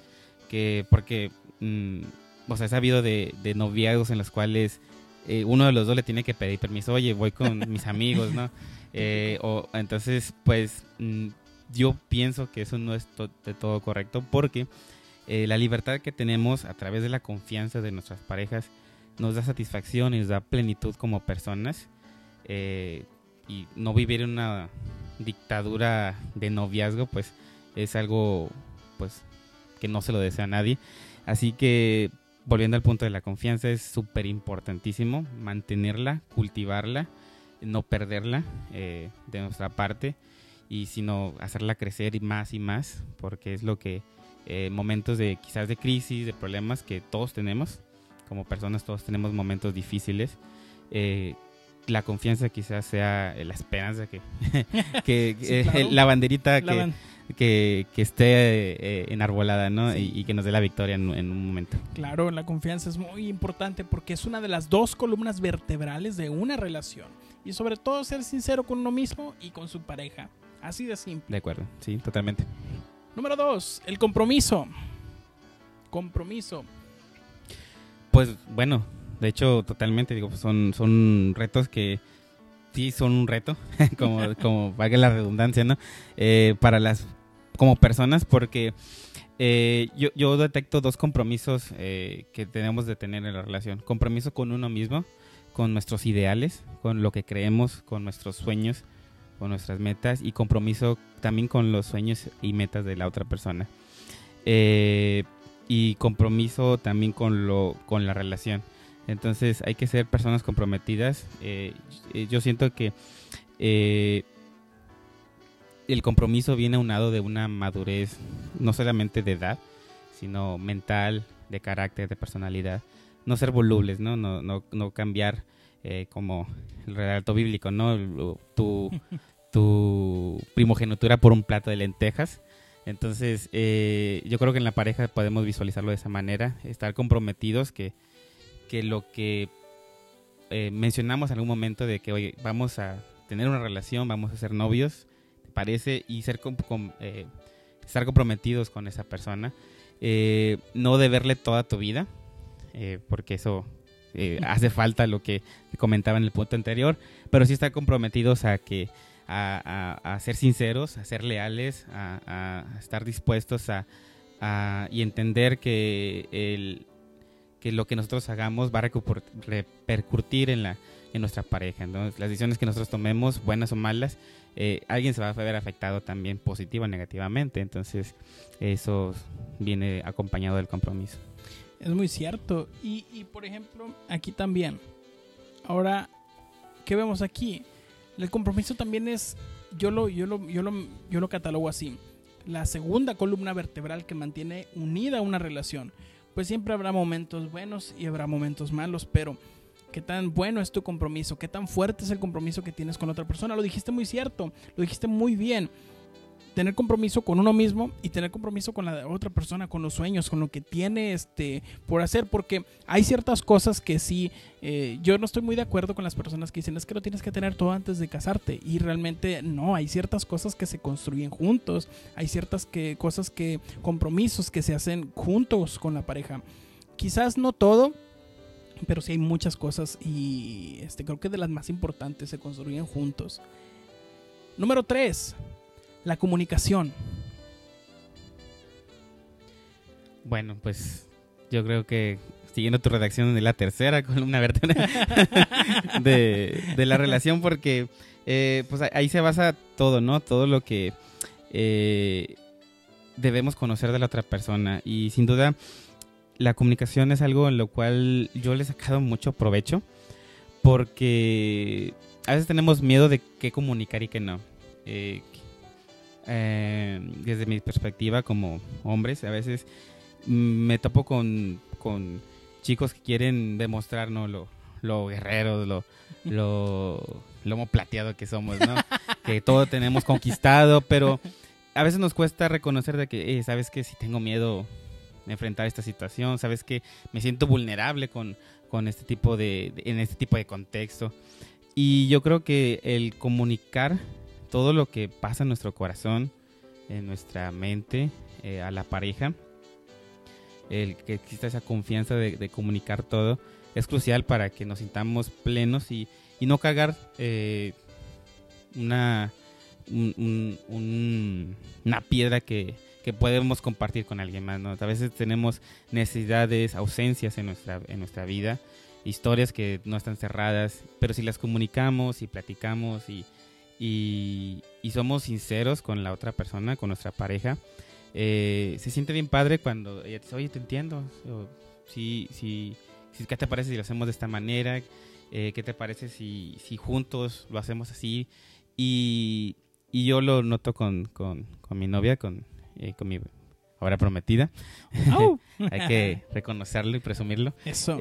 que, porque, mm, o sea, he sabido de, de noviazgos en los cuales eh, uno de los dos le tiene que pedir permiso, oye, voy con mis amigos, ¿no? Eh, o, entonces, pues mm, yo pienso que eso no es de todo correcto porque eh, la libertad que tenemos a través de la confianza de nuestras parejas nos da satisfacción y nos da plenitud como personas eh, y no vivir en una dictadura de noviazgo pues es algo pues que no se lo desea a nadie. Así que volviendo al punto de la confianza es súper importantísimo mantenerla cultivarla no perderla eh, de nuestra parte y sino hacerla crecer más y más, porque es lo que eh, momentos de quizás de crisis, de problemas que todos tenemos, como personas todos tenemos momentos difíciles. Eh, la confianza quizás sea la esperanza que, que la banderita que, que, que, esté enarbolada ¿no? Y, que nos dé la victoria en, en, un momento. Claro, la confianza es muy importante porque es una de las dos columnas vertebrales de una relación y sobre todo ser sincero con uno mismo y con su pareja. Así de simple. De acuerdo, sí, totalmente. Número dos, el compromiso. Compromiso. Pues bueno, de hecho, totalmente, digo, son, son retos que sí son un reto, como, como valga la redundancia, ¿no? Eh, para las, como personas, porque eh, yo, yo detecto dos compromisos eh, que tenemos de tener en la relación. Compromiso con uno mismo, con nuestros ideales, con lo que creemos, con nuestros sueños, con nuestras metas y compromiso también con los sueños y metas de la otra persona. Eh, y compromiso también con, lo, con la relación. Entonces hay que ser personas comprometidas. Eh, yo siento que eh, el compromiso viene aunado de una madurez, no solamente de edad, sino mental, de carácter, de personalidad. No ser volubles, ¿no? No, no, no cambiar como el relato bíblico, ¿no? Tu, tu primogenitura por un plato de lentejas. Entonces, eh, yo creo que en la pareja podemos visualizarlo de esa manera, estar comprometidos, que, que lo que eh, mencionamos en algún momento de que, oye, vamos a tener una relación, vamos a ser novios, ¿te parece? Y ser eh, estar comprometidos con esa persona. no deberle toda tu vida, porque eso hace falta lo que comentaba en el punto anterior, pero sí estar comprometidos a que a, ser sinceros, a ser leales, a, estar dispuestos a, y entender que, el, que lo que nosotros hagamos va a repercutir en, la, en nuestra pareja. Entonces, las decisiones que nosotros tomemos, buenas o malas, eh, alguien se va a ver afectado también positiva o negativamente. Entonces, eso viene acompañado del compromiso. Es muy cierto. Y, y por ejemplo, aquí también. Ahora, ¿qué vemos aquí? El compromiso también es, yo lo, yo lo, yo lo, yo lo catalogo así, la segunda columna vertebral que mantiene unida una relación. Pues siempre habrá momentos buenos y habrá momentos malos, pero qué tan bueno es tu compromiso, qué tan fuerte es el compromiso que tienes con otra persona. Lo dijiste muy cierto, lo dijiste muy bien tener compromiso con uno mismo y tener compromiso con la otra persona, con los sueños, con lo que tiene este por hacer, porque hay ciertas cosas que sí, eh, yo no estoy muy de acuerdo con las personas que dicen es que lo tienes que tener todo antes de casarte y realmente no, hay ciertas cosas que se construyen juntos, hay ciertas que, cosas que, compromisos que se hacen juntos con la pareja. Quizás no todo, pero sí hay muchas cosas y este, creo que de las más importantes se construyen juntos. Número 3 la comunicación. Bueno, pues yo creo que siguiendo tu redacción de la tercera columna vertebral de, la relación, porque eh, pues ahí se basa todo, ¿no? Todo lo que eh, debemos conocer de la otra persona. Y sin duda, la comunicación es algo en lo cual yo le he sacado mucho provecho, porque a veces tenemos miedo de qué comunicar y qué no. Eh, eh, desde mi perspectiva como hombres, a veces me topo con, con chicos que quieren demostrarnos lo, lo guerreros, lo, lo lomo plateado que somos, ¿no? que todo tenemos conquistado, pero a veces nos cuesta reconocer de que, eh, sabes que si tengo miedo de enfrentar esta situación, sabes que me siento vulnerable con, con este tipo de, en este tipo de contexto. Y yo creo que el comunicar todo lo que pasa en nuestro corazón, en nuestra mente, eh, a la pareja, el que exista esa confianza de, comunicar todo, es crucial para que nos sintamos plenos y, y no cargar eh, una, una piedra que, que, podemos compartir con alguien más. ¿no? A veces tenemos necesidades, ausencias en nuestra, en nuestra vida, historias que no están cerradas, pero si las comunicamos y platicamos y, y, y somos sinceros con la otra persona, con nuestra pareja, eh, se siente bien padre cuando ella dice, oye, te entiendo. sí, sí, sí, ¿Qué te parece si lo hacemos de esta manera? Eh, ¿Qué te parece si, si juntos lo hacemos así? Y, y yo lo noto con, con, con mi novia, con, eh, con mi ahora prometida. Hay que reconocerlo y presumirlo. Eso.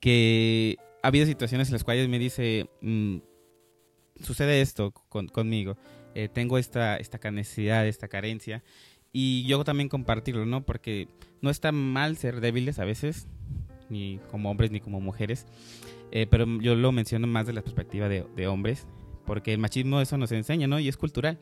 que ha habido situaciones en las cuales me dice, mm, sucede esto con, conmigo. Eh, tengo esta, esta necesidad, esta carencia. Y yo también compartirlo, ¿no? Porque no está mal ser débiles a veces, ni como hombres ni como mujeres. Eh, pero yo lo menciono más de la perspectiva de, hombres, porque el machismo eso nos enseña, ¿no? Y es cultural.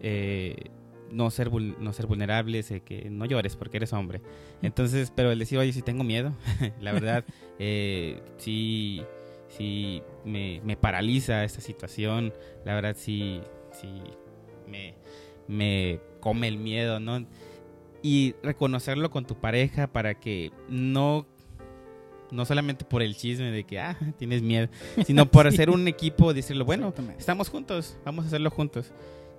Eh, no ser, no ser vulnerables, que no llores porque eres hombre. Entonces, pero el decir, oye, si tengo miedo, la verdad, sí, sí me, me, paraliza esta situación, la verdad sí, si me, me come el miedo, ¿no? Y reconocerlo con tu pareja para que no no solamente por el chisme de que ah, tienes miedo, sino por hacer un equipo, decirlo, bueno, estamos juntos, vamos a hacerlo juntos.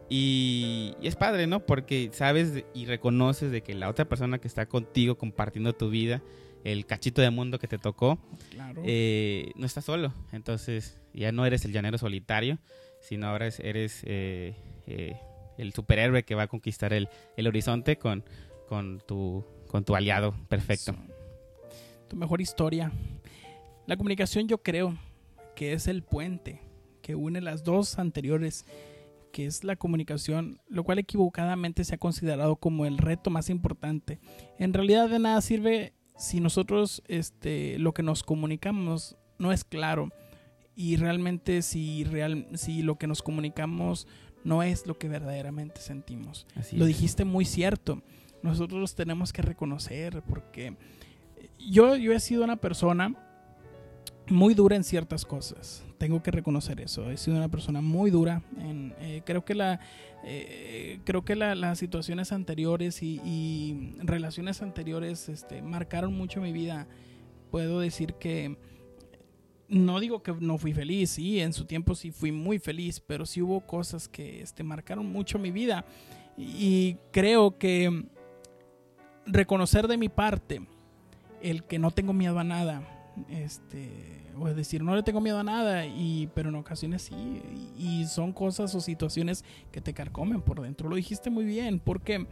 Y, es padre, ¿no? Porque sabes y reconoces de que la otra persona que está contigo compartiendo tu vida, el cachito de mundo que te tocó, eh, no está solo. Entonces ya no eres el llanero solitario, sino ahora eres eh, eh, el superhéroe que va a conquistar el, horizonte con, con, tu, con tu aliado perfecto. Tu mejor historia. La comunicación yo creo que es el puente que une las dos anteriores, que es la comunicación, lo cual equivocadamente se ha considerado como el reto más importante. En realidad de nada sirve si nosotros este, lo que nos comunicamos no es claro y realmente si, real, si lo que nos comunicamos no es lo que verdaderamente sentimos. lo dijiste muy cierto. Nosotros tenemos que reconocer porque yo, yo he sido una persona muy dura en ciertas cosas. Tengo que reconocer eso. He sido una persona muy dura. Eh, creo que la eh, creo que las situaciones anteriores y, y, relaciones anteriores este, marcaron mucho mi vida. Puedo decir que no digo que no fui feliz, sí, en su tiempo sí fui muy feliz, pero sí hubo cosas que este, marcaron mucho mi vida. Y creo que reconocer de mi parte el que no tengo miedo a nada, este, o es decir, no le tengo miedo a nada, y, pero en ocasiones sí, y son cosas o situaciones que te carcomen por dentro. Lo dijiste muy bien, porque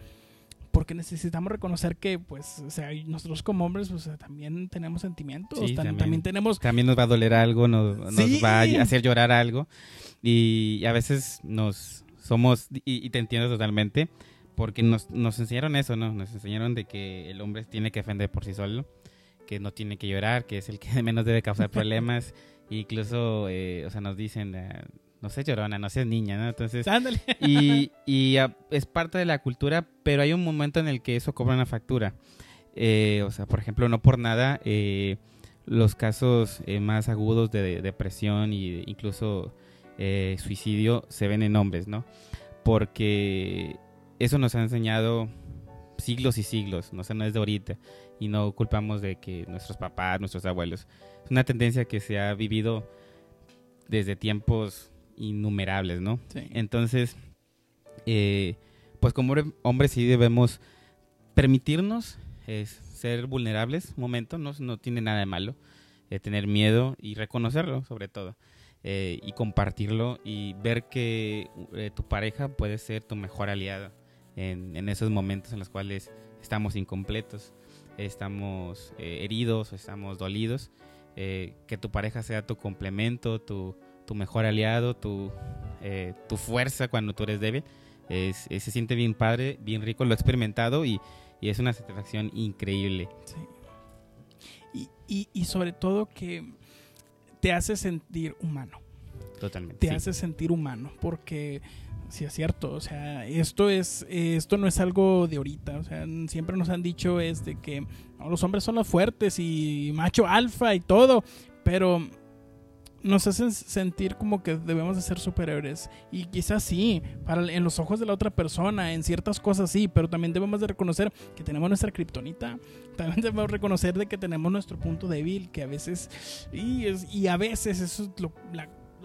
porque necesitamos reconocer que, pues, o sea, nosotros como hombres, pues, también tenemos sentimientos, también, tenemos... También nos va a doler algo, nos, va a hacer llorar algo, y a veces nos somos, y, te entiendo totalmente, porque nos, nos enseñaron eso, ¿no? Nos enseñaron de que el hombre tiene que defender por sí solo, que no tiene que llorar, que es el que menos debe causar problemas, incluso, eh, o sea, nos dicen... Eh, no sé, llorona, no seas niña, ¿no? Entonces, y, y es parte de la cultura, pero hay un momento en el que eso cobra una factura. Eh, o sea, por ejemplo, no por nada, eh, los casos eh, más agudos de, depresión e incluso suicidio se ven en hombres, ¿no? Porque eso nos ha enseñado siglos y siglos, no, o no es de ahorita, y no culpamos de que nuestros papás, nuestros abuelos, es una tendencia que se ha vivido desde tiempos innumerables, ¿no? Entonces, eh, pues como hombres sí debemos permitirnos ser vulnerables un momento, no, no tiene nada de malo, eh, tener miedo y reconocerlo sobre todo. Eh, y compartirlo y ver que eh, tu pareja puede ser tu mejor aliada en, en, esos momentos en los cuales estamos incompletos, estamos heridos, estamos dolidos, que tu pareja sea tu complemento, tu, tu mejor aliado, tu, tu fuerza cuando tú eres débil. Es, se siente bien padre, bien rico, lo he experimentado y, y es una satisfacción increíble. Sí. Y, y, sobre todo que te hace sentir humano. Totalmente. Te hace sentir humano, porque sí es cierto, o sea, esto es esto no es algo de ahorita, o sea, siempre nos han dicho es de que los hombres son los fuertes y macho alfa y todo, pero nos hacen sentir como que debemos de ser superhéroes. Y quizás sí, para, en los ojos de la otra persona, en ciertas cosas sí, pero también debemos de reconocer que tenemos nuestra kriptonita. También debemos reconocer de que tenemos nuestro punto débil, que a veces, y, y a veces eso es lo,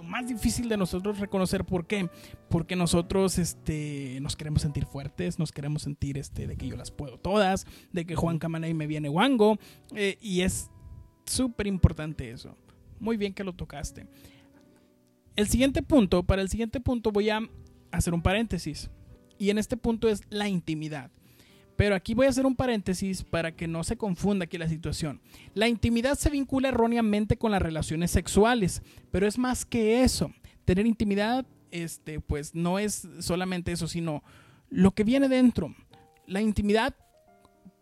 más difícil de nosotros reconocer. ¿Por qué? Porque nosotros este, nos queremos sentir fuertes, nos queremos sentir este, de que yo las puedo todas, de que Juan y me viene guango, eh, y es súper importante eso. Muy bien que lo tocaste. El siguiente punto, para el siguiente punto voy a hacer un paréntesis. Y en este punto es la intimidad. Pero aquí voy a hacer un paréntesis para que no se confunda aquí la situación. La intimidad se vincula erróneamente con las relaciones sexuales, pero es más que eso. Tener intimidad, este, pues no es solamente eso, sino lo que viene dentro. La intimidad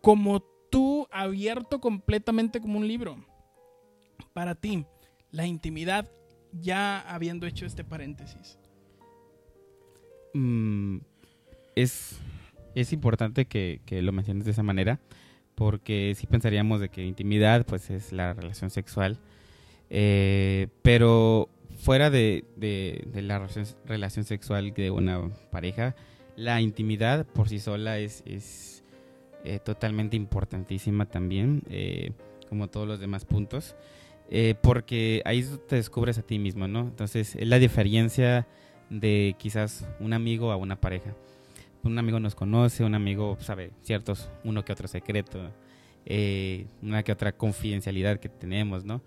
como tú abierto completamente como un libro. Para ti la intimidad ya habiendo hecho este paréntesis? Mm, es, es importante que, lo menciones de esa manera, porque si pensaríamos de que intimidad pues es la relación sexual, eh, pero fuera de, la relación, sexual de una pareja, la intimidad por sí sola es, es eh, totalmente importantísima también, eh, como todos los demás puntos. Eh, porque ahí te descubres a ti mismo, ¿no? Entonces, es la diferencia de quizás un amigo a una pareja. Un amigo nos conoce, un amigo sabe ciertos, uno que otro secreto, eh, una que otra confidencialidad que tenemos, ¿no?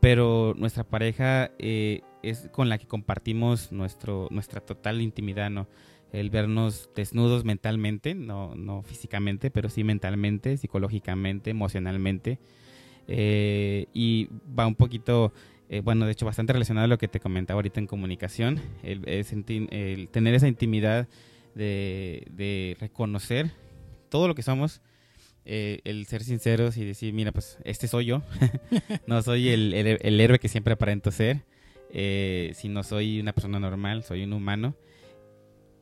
Pero nuestra pareja eh, es con la que compartimos nuestro, nuestra total intimidad, ¿no? El vernos desnudos mentalmente, no, no físicamente, pero sí mentalmente, psicológicamente, emocionalmente eh, y va un poquito, bueno, de hecho bastante relacionado a lo que te comentaba ahorita en comunicación, el, tener esa intimidad de, reconocer todo lo que somos, eh, el ser sinceros y decir, mira, pues este soy yo, no soy el, héroe que siempre aparento ser, si no soy una persona normal, soy un humano.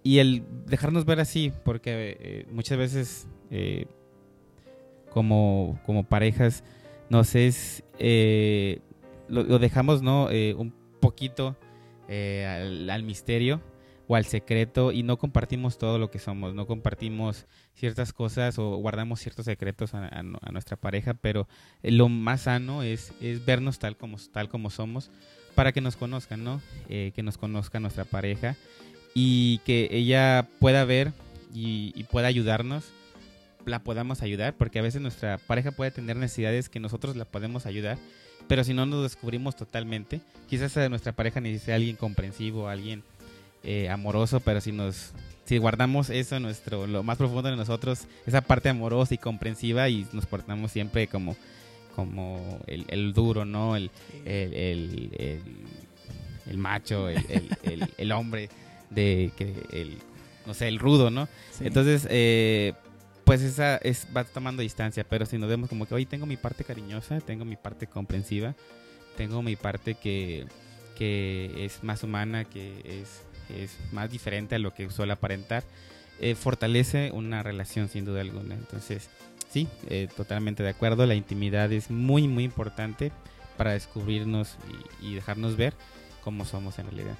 Y el dejarnos ver así, porque muchas veces como, como parejas nos es, eh, lo, dejamos, ¿no? Eh, un poquito eh, al, misterio o al secreto y no compartimos todo lo que somos, no compartimos ciertas cosas o guardamos ciertos secretos a, nuestra pareja, pero lo más sano es, es, vernos tal como, tal como somos para que nos conozcan, ¿no? que nos conozca nuestra pareja y que ella pueda ver y, pueda ayudarnos la podamos ayudar, porque a veces nuestra pareja puede tener necesidades que nosotros la podemos ayudar, pero si no nos descubrimos totalmente, quizás nuestra pareja necesite alguien comprensivo, alguien eh, amoroso, pero si nos si guardamos eso nuestro lo más profundo de nosotros, esa parte amorosa y comprensiva y nos portamos siempre como como el, duro, ¿no? El, el, el, macho, el, hombre de que el no sé, el rudo, ¿no? Entonces, eh, pues esa es, va tomando distancia, pero si nos vemos como que hoy tengo mi parte cariñosa, tengo mi parte comprensiva, tengo mi parte que, que es más humana, que es, es, más diferente a lo que suele aparentar, eh, fortalece una relación sin duda alguna. Entonces, sí, eh, totalmente de acuerdo, la intimidad es muy, muy importante para descubrirnos y, y dejarnos ver cómo somos en realidad.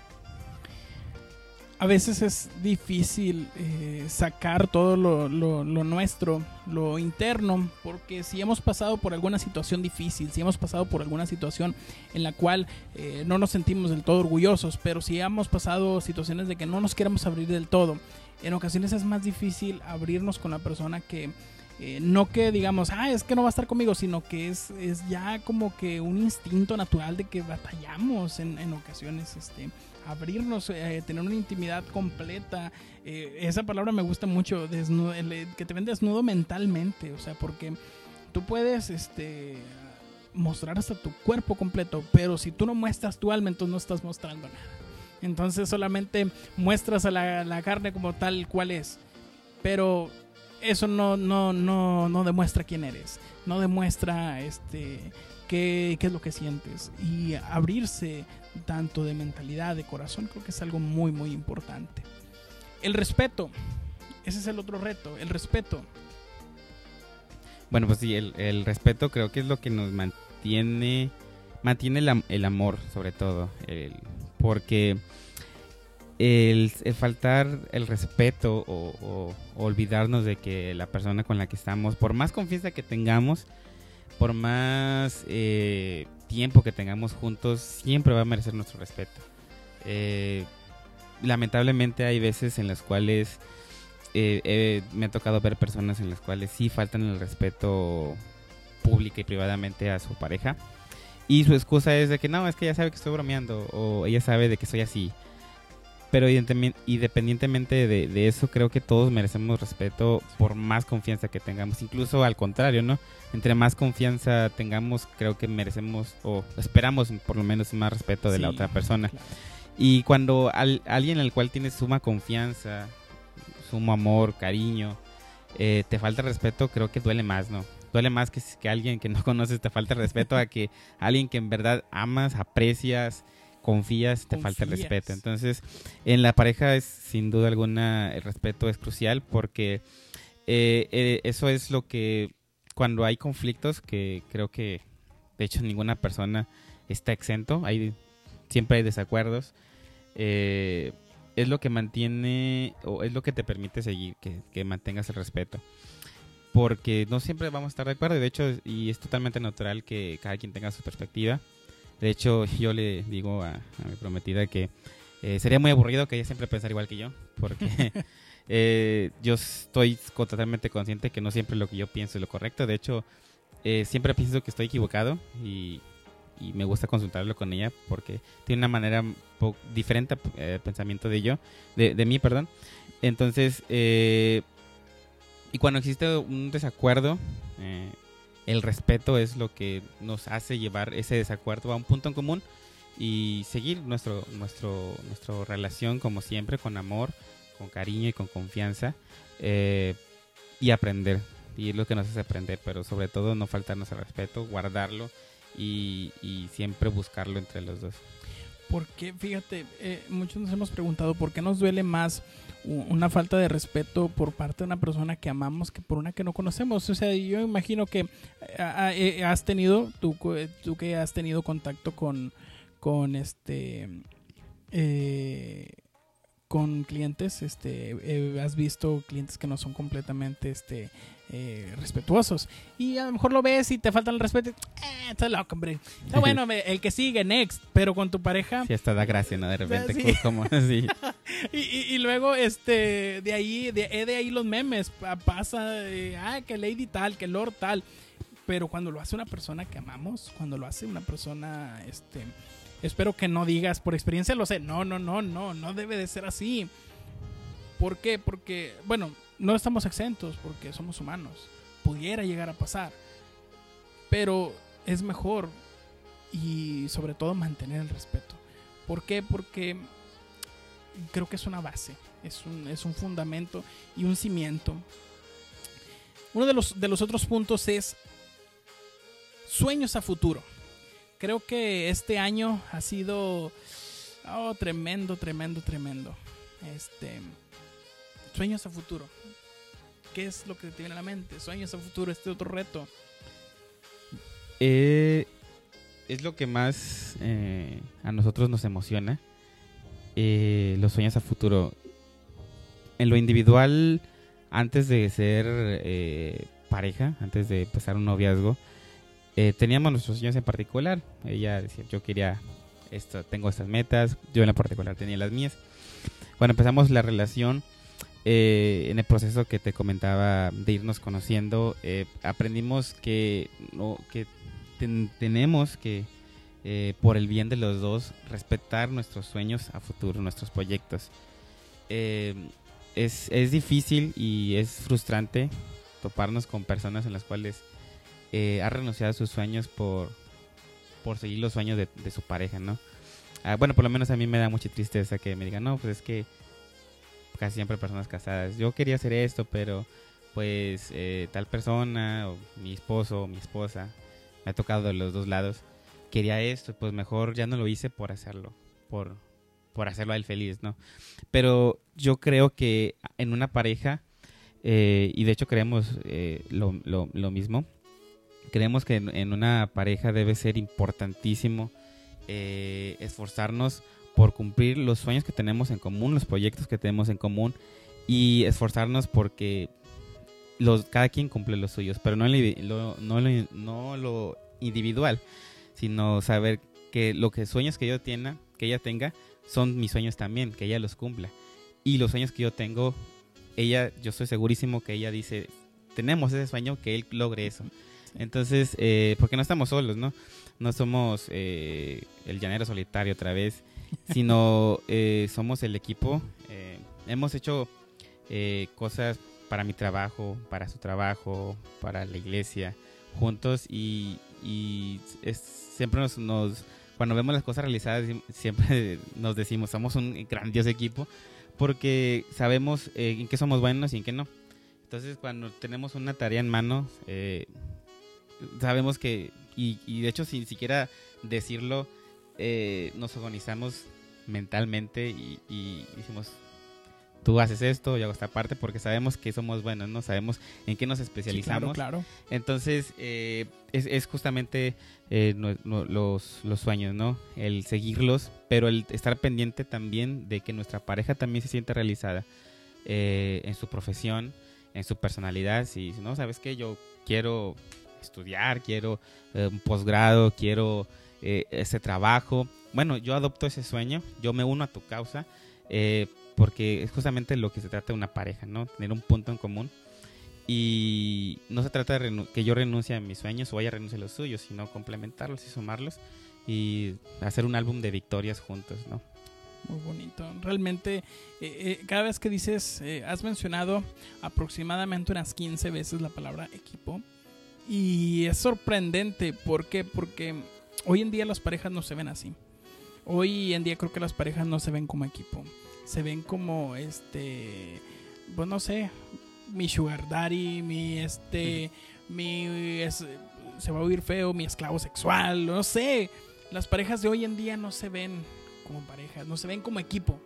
A veces es difícil eh, sacar todo lo, nuestro, lo interno, porque si hemos pasado por alguna situación difícil, si hemos pasado por alguna situación en la cual eh, no nos sentimos del todo orgullosos, pero si hemos pasado situaciones de que no nos queremos abrir del todo, en ocasiones es más difícil abrirnos con la persona que eh, no que digamos, ah, es que no va a estar conmigo, sino que es, es ya como que un instinto natural de que batallamos en, en ocasiones, este, abrirnos, eh, tener una intimidad completa. Eh, esa palabra me gusta mucho, que te ven desnudo mentalmente, o sea, porque tú puedes, este mostrar hasta tu cuerpo completo, pero si tú no muestras tu alma, entonces no estás mostrando nada. Entonces solamente muestras a la, la carne como tal cual es. Pero eso no, no, no, no demuestra quién eres, no demuestra este, qué, es lo que sientes. Y abrirse tanto de mentalidad, de corazón, creo que es algo muy, muy importante. El respeto, ese es el otro reto, el respeto. Bueno, pues sí, el, el respeto creo que es lo que nos mantiene, mantiene el, el amor sobre todo, el, porque el, faltar el respeto o, olvidarnos de que la persona con la que estamos, por más confianza que tengamos, por más eh, tiempo que tengamos juntos, siempre va a merecer nuestro respeto. Eh, lamentablemente hay veces en las cuales eh, me ha tocado ver personas en las cuales sí faltan el respeto pública y privadamente a su pareja. Y su excusa es de que no, es que ella sabe que estoy bromeando o ella sabe de que soy así pero independientemente de, eso, creo que todos merecemos respeto por más confianza que tengamos. Incluso al contrario, ¿no? Entre más confianza tengamos, creo que merecemos o esperamos por lo menos más respeto de la otra persona. Y cuando alguien al cual tienes suma confianza, sumo amor, cariño, eh, te falta respeto, creo que duele más, ¿no? Duele más que, que alguien que no conoces te falta respeto a que alguien que en verdad amas, aprecias, confías, te falta el respeto. Entonces, en la pareja es sin duda alguna el respeto es crucial porque eh, eh, eso es lo que cuando hay conflictos que creo que de hecho ninguna persona está exento, hay siempre hay desacuerdos. Eh, es lo que mantiene o es lo que te permite seguir, que, que, mantengas el respeto. Porque no siempre vamos a estar de acuerdo, y de hecho, y es totalmente natural que cada quien tenga su perspectiva. De hecho, yo le digo a, mi prometida que eh, sería muy aburrido que ella siempre pensara igual que yo, porque eh, yo estoy totalmente consciente que no siempre lo que yo pienso es lo correcto. De hecho, eh, siempre pienso que estoy equivocado y, me gusta consultarlo con ella porque tiene una manera diferente de pensamiento de yo, de, de mí, perdón. Entonces, y cuando existe un desacuerdo, el respeto es lo que nos hace llevar ese desacuerdo a un punto en común y seguir nuestro, nuestro, nuestra relación como siempre, con amor, con cariño y con confianza eh, y aprender. Y es lo que nos hace aprender, pero sobre todo no faltarnos el respeto, guardarlo y, siempre buscarlo entre los dos. Porque, fíjate, eh, muchos nos hemos preguntado por qué nos duele más una falta de respeto por parte de una persona que amamos que por una que no conocemos. O sea, yo imagino que eh, eh, has tenido, tú, tú que has tenido contacto con, con este... Eh, con clientes, este, has visto clientes que no son completamente, este, eh, respetuosos. Y a lo mejor lo ves y te falta el respeto. Eh, está loco, hombre. Está bueno, el que sigue, next. Pero con tu pareja. Sí, hasta da gracia, ¿no? De repente, como así. y, y, luego, este, de ahí, de, de ahí los memes. Pasa, ah, que Lady tal, que Lord tal. Pero cuando lo hace una persona que amamos, cuando lo hace una persona, este. Espero que no digas, por experiencia lo sé. No, no, no, no, no debe de ser así. ¿Por qué? Porque, bueno, no estamos exentos porque somos humanos. Pudiera llegar a pasar. Pero es mejor y sobre todo mantener el respeto. ¿Por qué? Porque creo que es una base, es un, es un fundamento y un cimiento. Uno de los, de los otros puntos es sueños a futuro. Creo que este año ha sido oh, tremendo, tremendo, tremendo. Este, sueños a futuro. ¿Qué es lo que te viene a la mente? ¿Sueños a futuro? ¿Este otro reto? Eh, es lo que más eh, a nosotros nos emociona. eh, los sueños a futuro. En lo individual, antes de ser eh, pareja, antes de empezar un noviazgo, teníamos nuestros sueños en particular. Ella decía, yo quería esto, tengo estas metas, yo en la particular tenía las mías. Cuando empezamos la relación, eh, en el proceso que te comentaba de irnos conociendo, eh, aprendimos que, no, que ten- tenemos que, eh, por el bien de los dos, respetar nuestros sueños a futuro, nuestros proyectos. Eh, es, es difícil y es frustrante toparnos con personas en las cuales ha renunciado a sus sueños por, por seguir los sueños de, de su pareja, ¿no? Ah, bueno, por lo menos a mí me da mucha tristeza que me digan, no, pues es que casi siempre personas casadas, yo quería hacer esto, pero pues eh, tal persona, o mi esposo, o mi esposa, me ha tocado de los dos lados, quería esto, pues mejor ya no lo hice por hacerlo, por, por hacerlo a él feliz, ¿no? Pero yo creo que en una pareja, eh, y de hecho creemos eh, lo, lo- lo mismo, creemos que en, en una pareja debe ser importantísimo eh, esforzarnos por cumplir los sueños que tenemos en común, los proyectos que tenemos en común y esforzarnos porque los, cada quien cumple los suyos, pero no lo, no, lo, no lo individual, sino saber que lo que sueños que yo tenga, que ella tenga, son mis sueños también, que ella los cumpla. Y los sueños que yo tengo, ella, yo estoy segurísimo que ella dice, tenemos ese sueño, que él logre eso. Entonces, eh, porque no estamos solos, ¿no? No somos eh, el llanero solitario otra vez, sino eh, somos el equipo. Eh, hemos hecho eh, cosas para mi trabajo, para su trabajo, para la iglesia, juntos y, y es- siempre nos, nos- cuando vemos las cosas realizadas, siempre nos decimos, somos un grandioso equipo, porque sabemos eh, en qué somos buenos y en qué no. Entonces, cuando tenemos una tarea en mano, eh, sabemos que, y de hecho sin siquiera decirlo, eh, nos organizamos mentalmente y, y decimos, tú haces esto, yo hago esta parte, porque sabemos que somos buenos, ¿no? Sabemos en qué nos Sí, especializamos. claro, claro. Entonces, eh, es, es justamente eh, no- no- los, los sueños, ¿no? El seguirlos, pero el estar pendiente también de que nuestra pareja también se sienta realizada eh, en su profesión, en su personalidad. Si si no, ¿sabes qué? Yo quiero estudiar, quiero eh, un posgrado, quiero eh, ese trabajo. Bueno, yo adopto ese sueño, yo me uno a tu causa, eh, porque es justamente lo que se trata de una pareja, ¿no? Tener un punto en común. Y no se trata de que yo renuncie a mis sueños o ella renuncie a los suyos, sino complementarlos y sumarlos y hacer un álbum de victorias juntos, ¿no? Muy bonito. Realmente, eh, eh, cada vez que dices, eh, has mencionado aproximadamente unas 15 veces la palabra equipo. Y es sorprendente. ¿Por qué? Porque hoy en día las parejas no se ven así. Hoy en día creo que las parejas no se ven como equipo. Se ven como, este, pues no sé, mi sugar daddy, mi, este, mi, es- se va a oír feo, mi esclavo sexual, no sé. Las parejas de hoy en día no se ven como parejas, no se ven como equipo.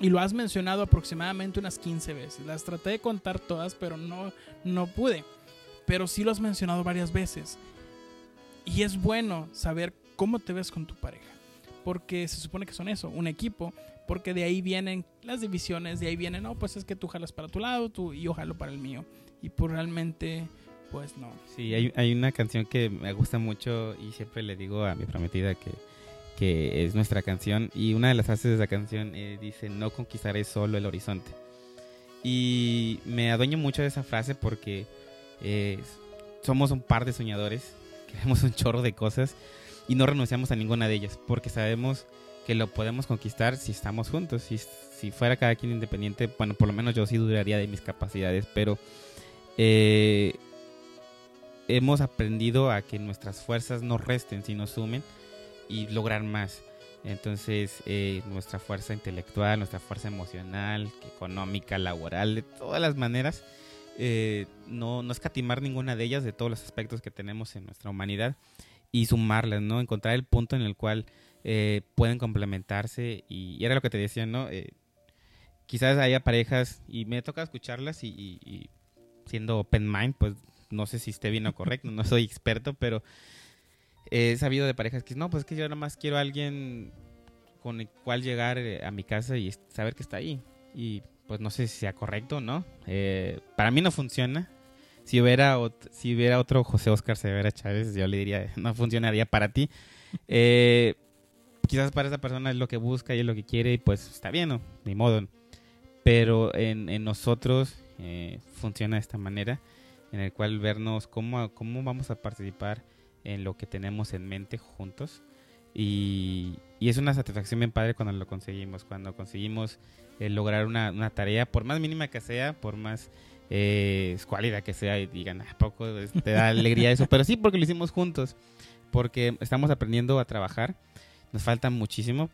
Y lo has mencionado aproximadamente unas 15 veces. Las traté de contar todas, pero no, no pude. Pero sí lo has mencionado varias veces. Y es bueno saber cómo te ves con tu pareja. Porque se supone que son eso, un equipo. Porque de ahí vienen las divisiones, de ahí vienen, no, pues es que tú jalas para tu lado tú, y yo jalo para el mío. Y pues realmente, pues no. Sí, hay, hay una canción que me gusta mucho y siempre le digo a mi prometida que, que es nuestra canción. Y una de las frases de esa canción eh, dice, no conquistaré solo el horizonte. Y me adueño mucho de esa frase porque eh, somos un par de soñadores, queremos un chorro de cosas y no renunciamos a ninguna de ellas porque sabemos que lo podemos conquistar si estamos juntos. Si, si fuera cada quien independiente, bueno, por lo menos yo sí dudaría de mis capacidades, pero... eh, hemos aprendido a que nuestras fuerzas no resten, sino sumen y lograr más. Entonces, eh, nuestra fuerza intelectual, nuestra fuerza emocional, económica, laboral, de todas las maneras, eh, no, no escatimar ninguna de ellas, de todos los aspectos que tenemos en nuestra humanidad, y sumarlas, ¿no? Encontrar el punto en el cual eh, pueden complementarse, y, era lo que te decía, ¿no? Eh, quizás haya parejas, y me toca escucharlas, y, siendo open mind, pues no sé si esté bien o correcto, no soy experto, pero he sabido de parejas que no, pues que yo nada más quiero alguien con el cual llegar eh, a mi casa y saber que está ahí. Y pues no sé si sea correcto no. Eh, para mí no funciona. Si hubiera, si hubiera otro José Oscar Severa Chávez, yo le diría, no funcionaría para ti. Eh, quizás para esa persona es lo que busca y es lo que quiere y pues está bien, ¿no? Ni modo. Pero en, en nosotros funciona de esta manera, en el cual vernos cómo, cómo vamos a participar en lo que tenemos en mente juntos y, es una satisfacción bien padre cuando lo conseguimos, cuando conseguimos eh, lograr una, tarea, por más mínima que sea, por más eh, escuálida que sea, y digan, ¿a poco te da alegría eso? Pero sí, porque lo hicimos juntos, porque estamos aprendiendo a trabajar, nos falta muchísimo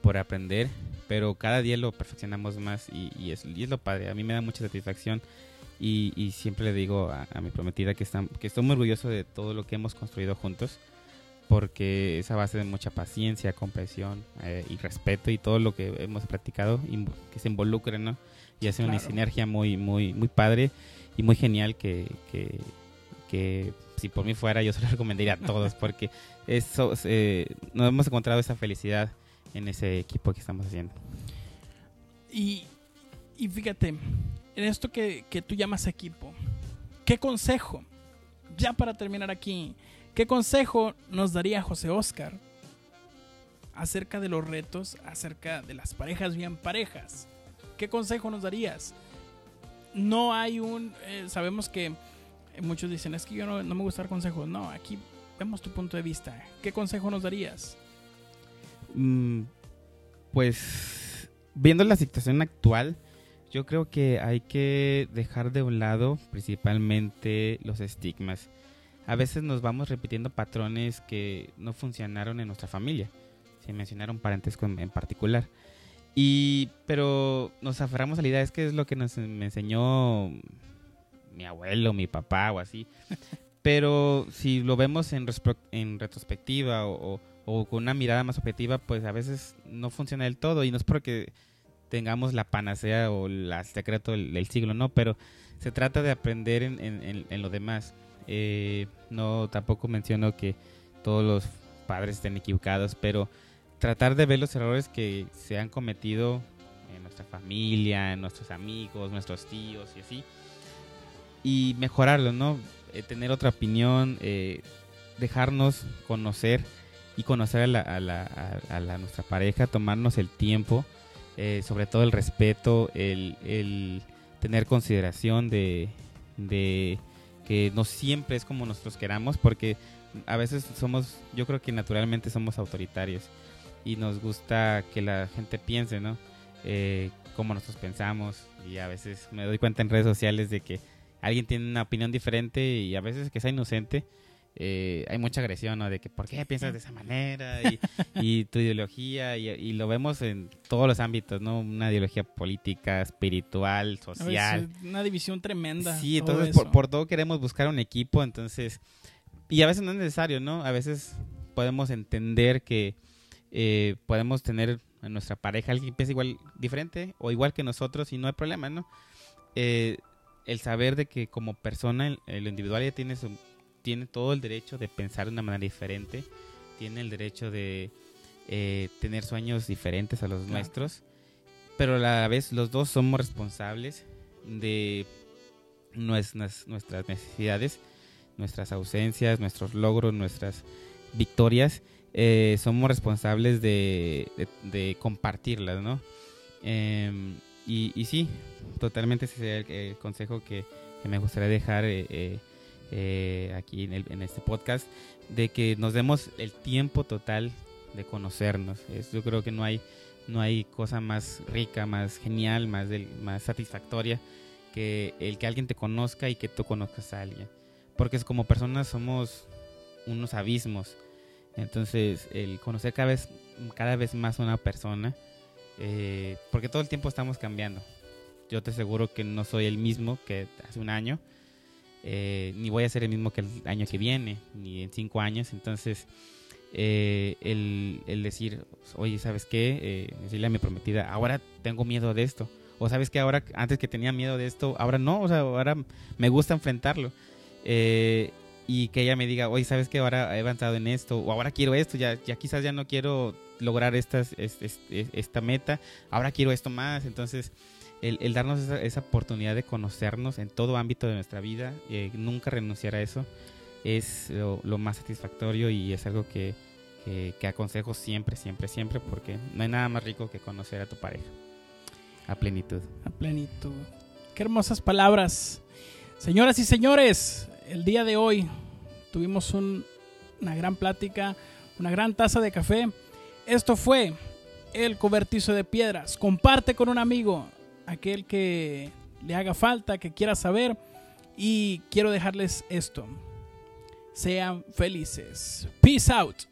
por aprender, pero cada día lo perfeccionamos más y, es, y es lo padre, a mí me da mucha satisfacción. Y, siempre le digo a, a mi prometida que, está, que estoy muy orgulloso de todo lo que hemos construido juntos porque es a base de mucha paciencia, comprensión eh, y respeto y todo lo que hemos practicado que se involucre, ¿no? Y hace una sinergia muy, muy, muy padre y muy genial que, que, si por mí fuera yo se lo recomendaría a todos porque eso, eh, nos hemos encontrado esa felicidad en ese equipo que estamos haciendo. Y, y fíjate, en esto que, que tú llamas equipo, ¿qué consejo? Ya para terminar aquí, ¿Qué consejo nos daría José Oscar acerca de los retos, acerca de las parejas bien parejas? ¿Qué consejo nos darías? No hay un... Eh, sabemos que muchos dicen, es que yo no, me gusta dar consejos. No, aquí vemos tu punto de vista. ¿Qué consejo nos darías? Mm, pues viendo la situación actual, yo creo que hay que dejar de un lado principalmente los estigmas a veces nos vamos repitiendo patrones que no funcionaron en nuestra familia. Se mencionaron parentesco en, particular. Y, pero nos aferramos a la idea, es que es lo que nos me enseñó mi abuelo, mi papá o así. Pero si lo vemos en, en retrospectiva o, con una mirada más objetiva, pues a veces no funciona del todo. Y no es porque tengamos la panacea o el secreto del, siglo, no, pero se trata de aprender en, en lo demás. Eh, no, tampoco menciono que todos los padres estén equivocados, pero tratar de ver los errores que se han cometido en nuestra familia, en nuestros amigos, nuestros tíos y así, y mejorarlo, ¿no? Eh, tener otra opinión, eh, dejarnos conocer y conocer a, la, a, la, a, la, nuestra pareja, tomarnos el tiempo, sobre todo el respeto, el, tener consideración de, de que no siempre es como nosotros queramos, porque a veces somos, yo creo que naturalmente somos autoritarios y nos gusta que la gente piense, ¿no? Eh, como nosotros pensamos y a veces me doy cuenta en redes sociales de que alguien tiene una opinión diferente y a veces que sea inocente eh, hay mucha agresión, ¿no? De que, ¿por qué piensas de esa manera? Y, tu ideología, y, lo vemos en todos los ámbitos, ¿no? Una ideología política, espiritual, social. una división tremenda. Sí, entonces por, todo queremos buscar un equipo, entonces... Y a veces no es necesario, ¿no? A veces podemos entender que eh, podemos tener en nuestra pareja alguien que piensa igual, diferente o igual que nosotros y no hay problema, ¿no? Eh, el saber de que como persona, el, el individual ya tiene su tiene todo el derecho de pensar de una manera diferente, tiene el derecho de eh, tener sueños diferentes a los nuestros, pero a la vez los dos somos responsables de nuestras, nuestras necesidades, nuestras ausencias, nuestros logros, nuestras victorias. Eh, somos responsables de, de, compartirlas, ¿no? Em, y, y, sí, totalmente ese sería el, consejo que, me gustaría dejar. Eh, eh, aquí en, este podcast, de que nos demos el tiempo total de conocernos. yo creo que no hay, no hay cosa más rica, más genial, más, más satisfactoria que el que alguien te conozca y que tú conozcas a alguien. Porque es como personas somos unos abismos. Entonces, el conocer cada vez, cada vez más a una persona, eh, porque todo el tiempo estamos cambiando. Yo te aseguro que no soy el mismo que hace un año, eh, ni voy a ser el mismo que el año que viene, ni en cinco años. Entonces, eh, el, decir, oye, ¿sabes qué? Eh, decirle a mi prometida, ahora tengo miedo de esto. O sabes que ahora, antes que tenía miedo de esto, ahora no, o sea, ahora me gusta enfrentarlo. y que ella me diga, oye, ¿sabes que ahora he avanzado en esto? O ahora quiero esto, ya, ya quizás ya no quiero lograr estas, esta meta, ahora quiero esto más. Entonces, el, darnos esa, oportunidad de conocernos en todo ámbito de nuestra vida, eh, nunca renunciar a eso, es lo, más satisfactorio y es algo que, que, aconsejo siempre, siempre, siempre, porque no hay nada más rico que conocer a tu pareja a plenitud. A plenitud. Qué hermosas palabras. Señoras y señores, el día de hoy tuvimos una gran plática, una gran taza de café. Esto fue el cobertizo de piedras. Comparte con un amigo, aquel que le haga falta, que quiera saber. Y quiero dejarles esto. Sean felices. Peace out.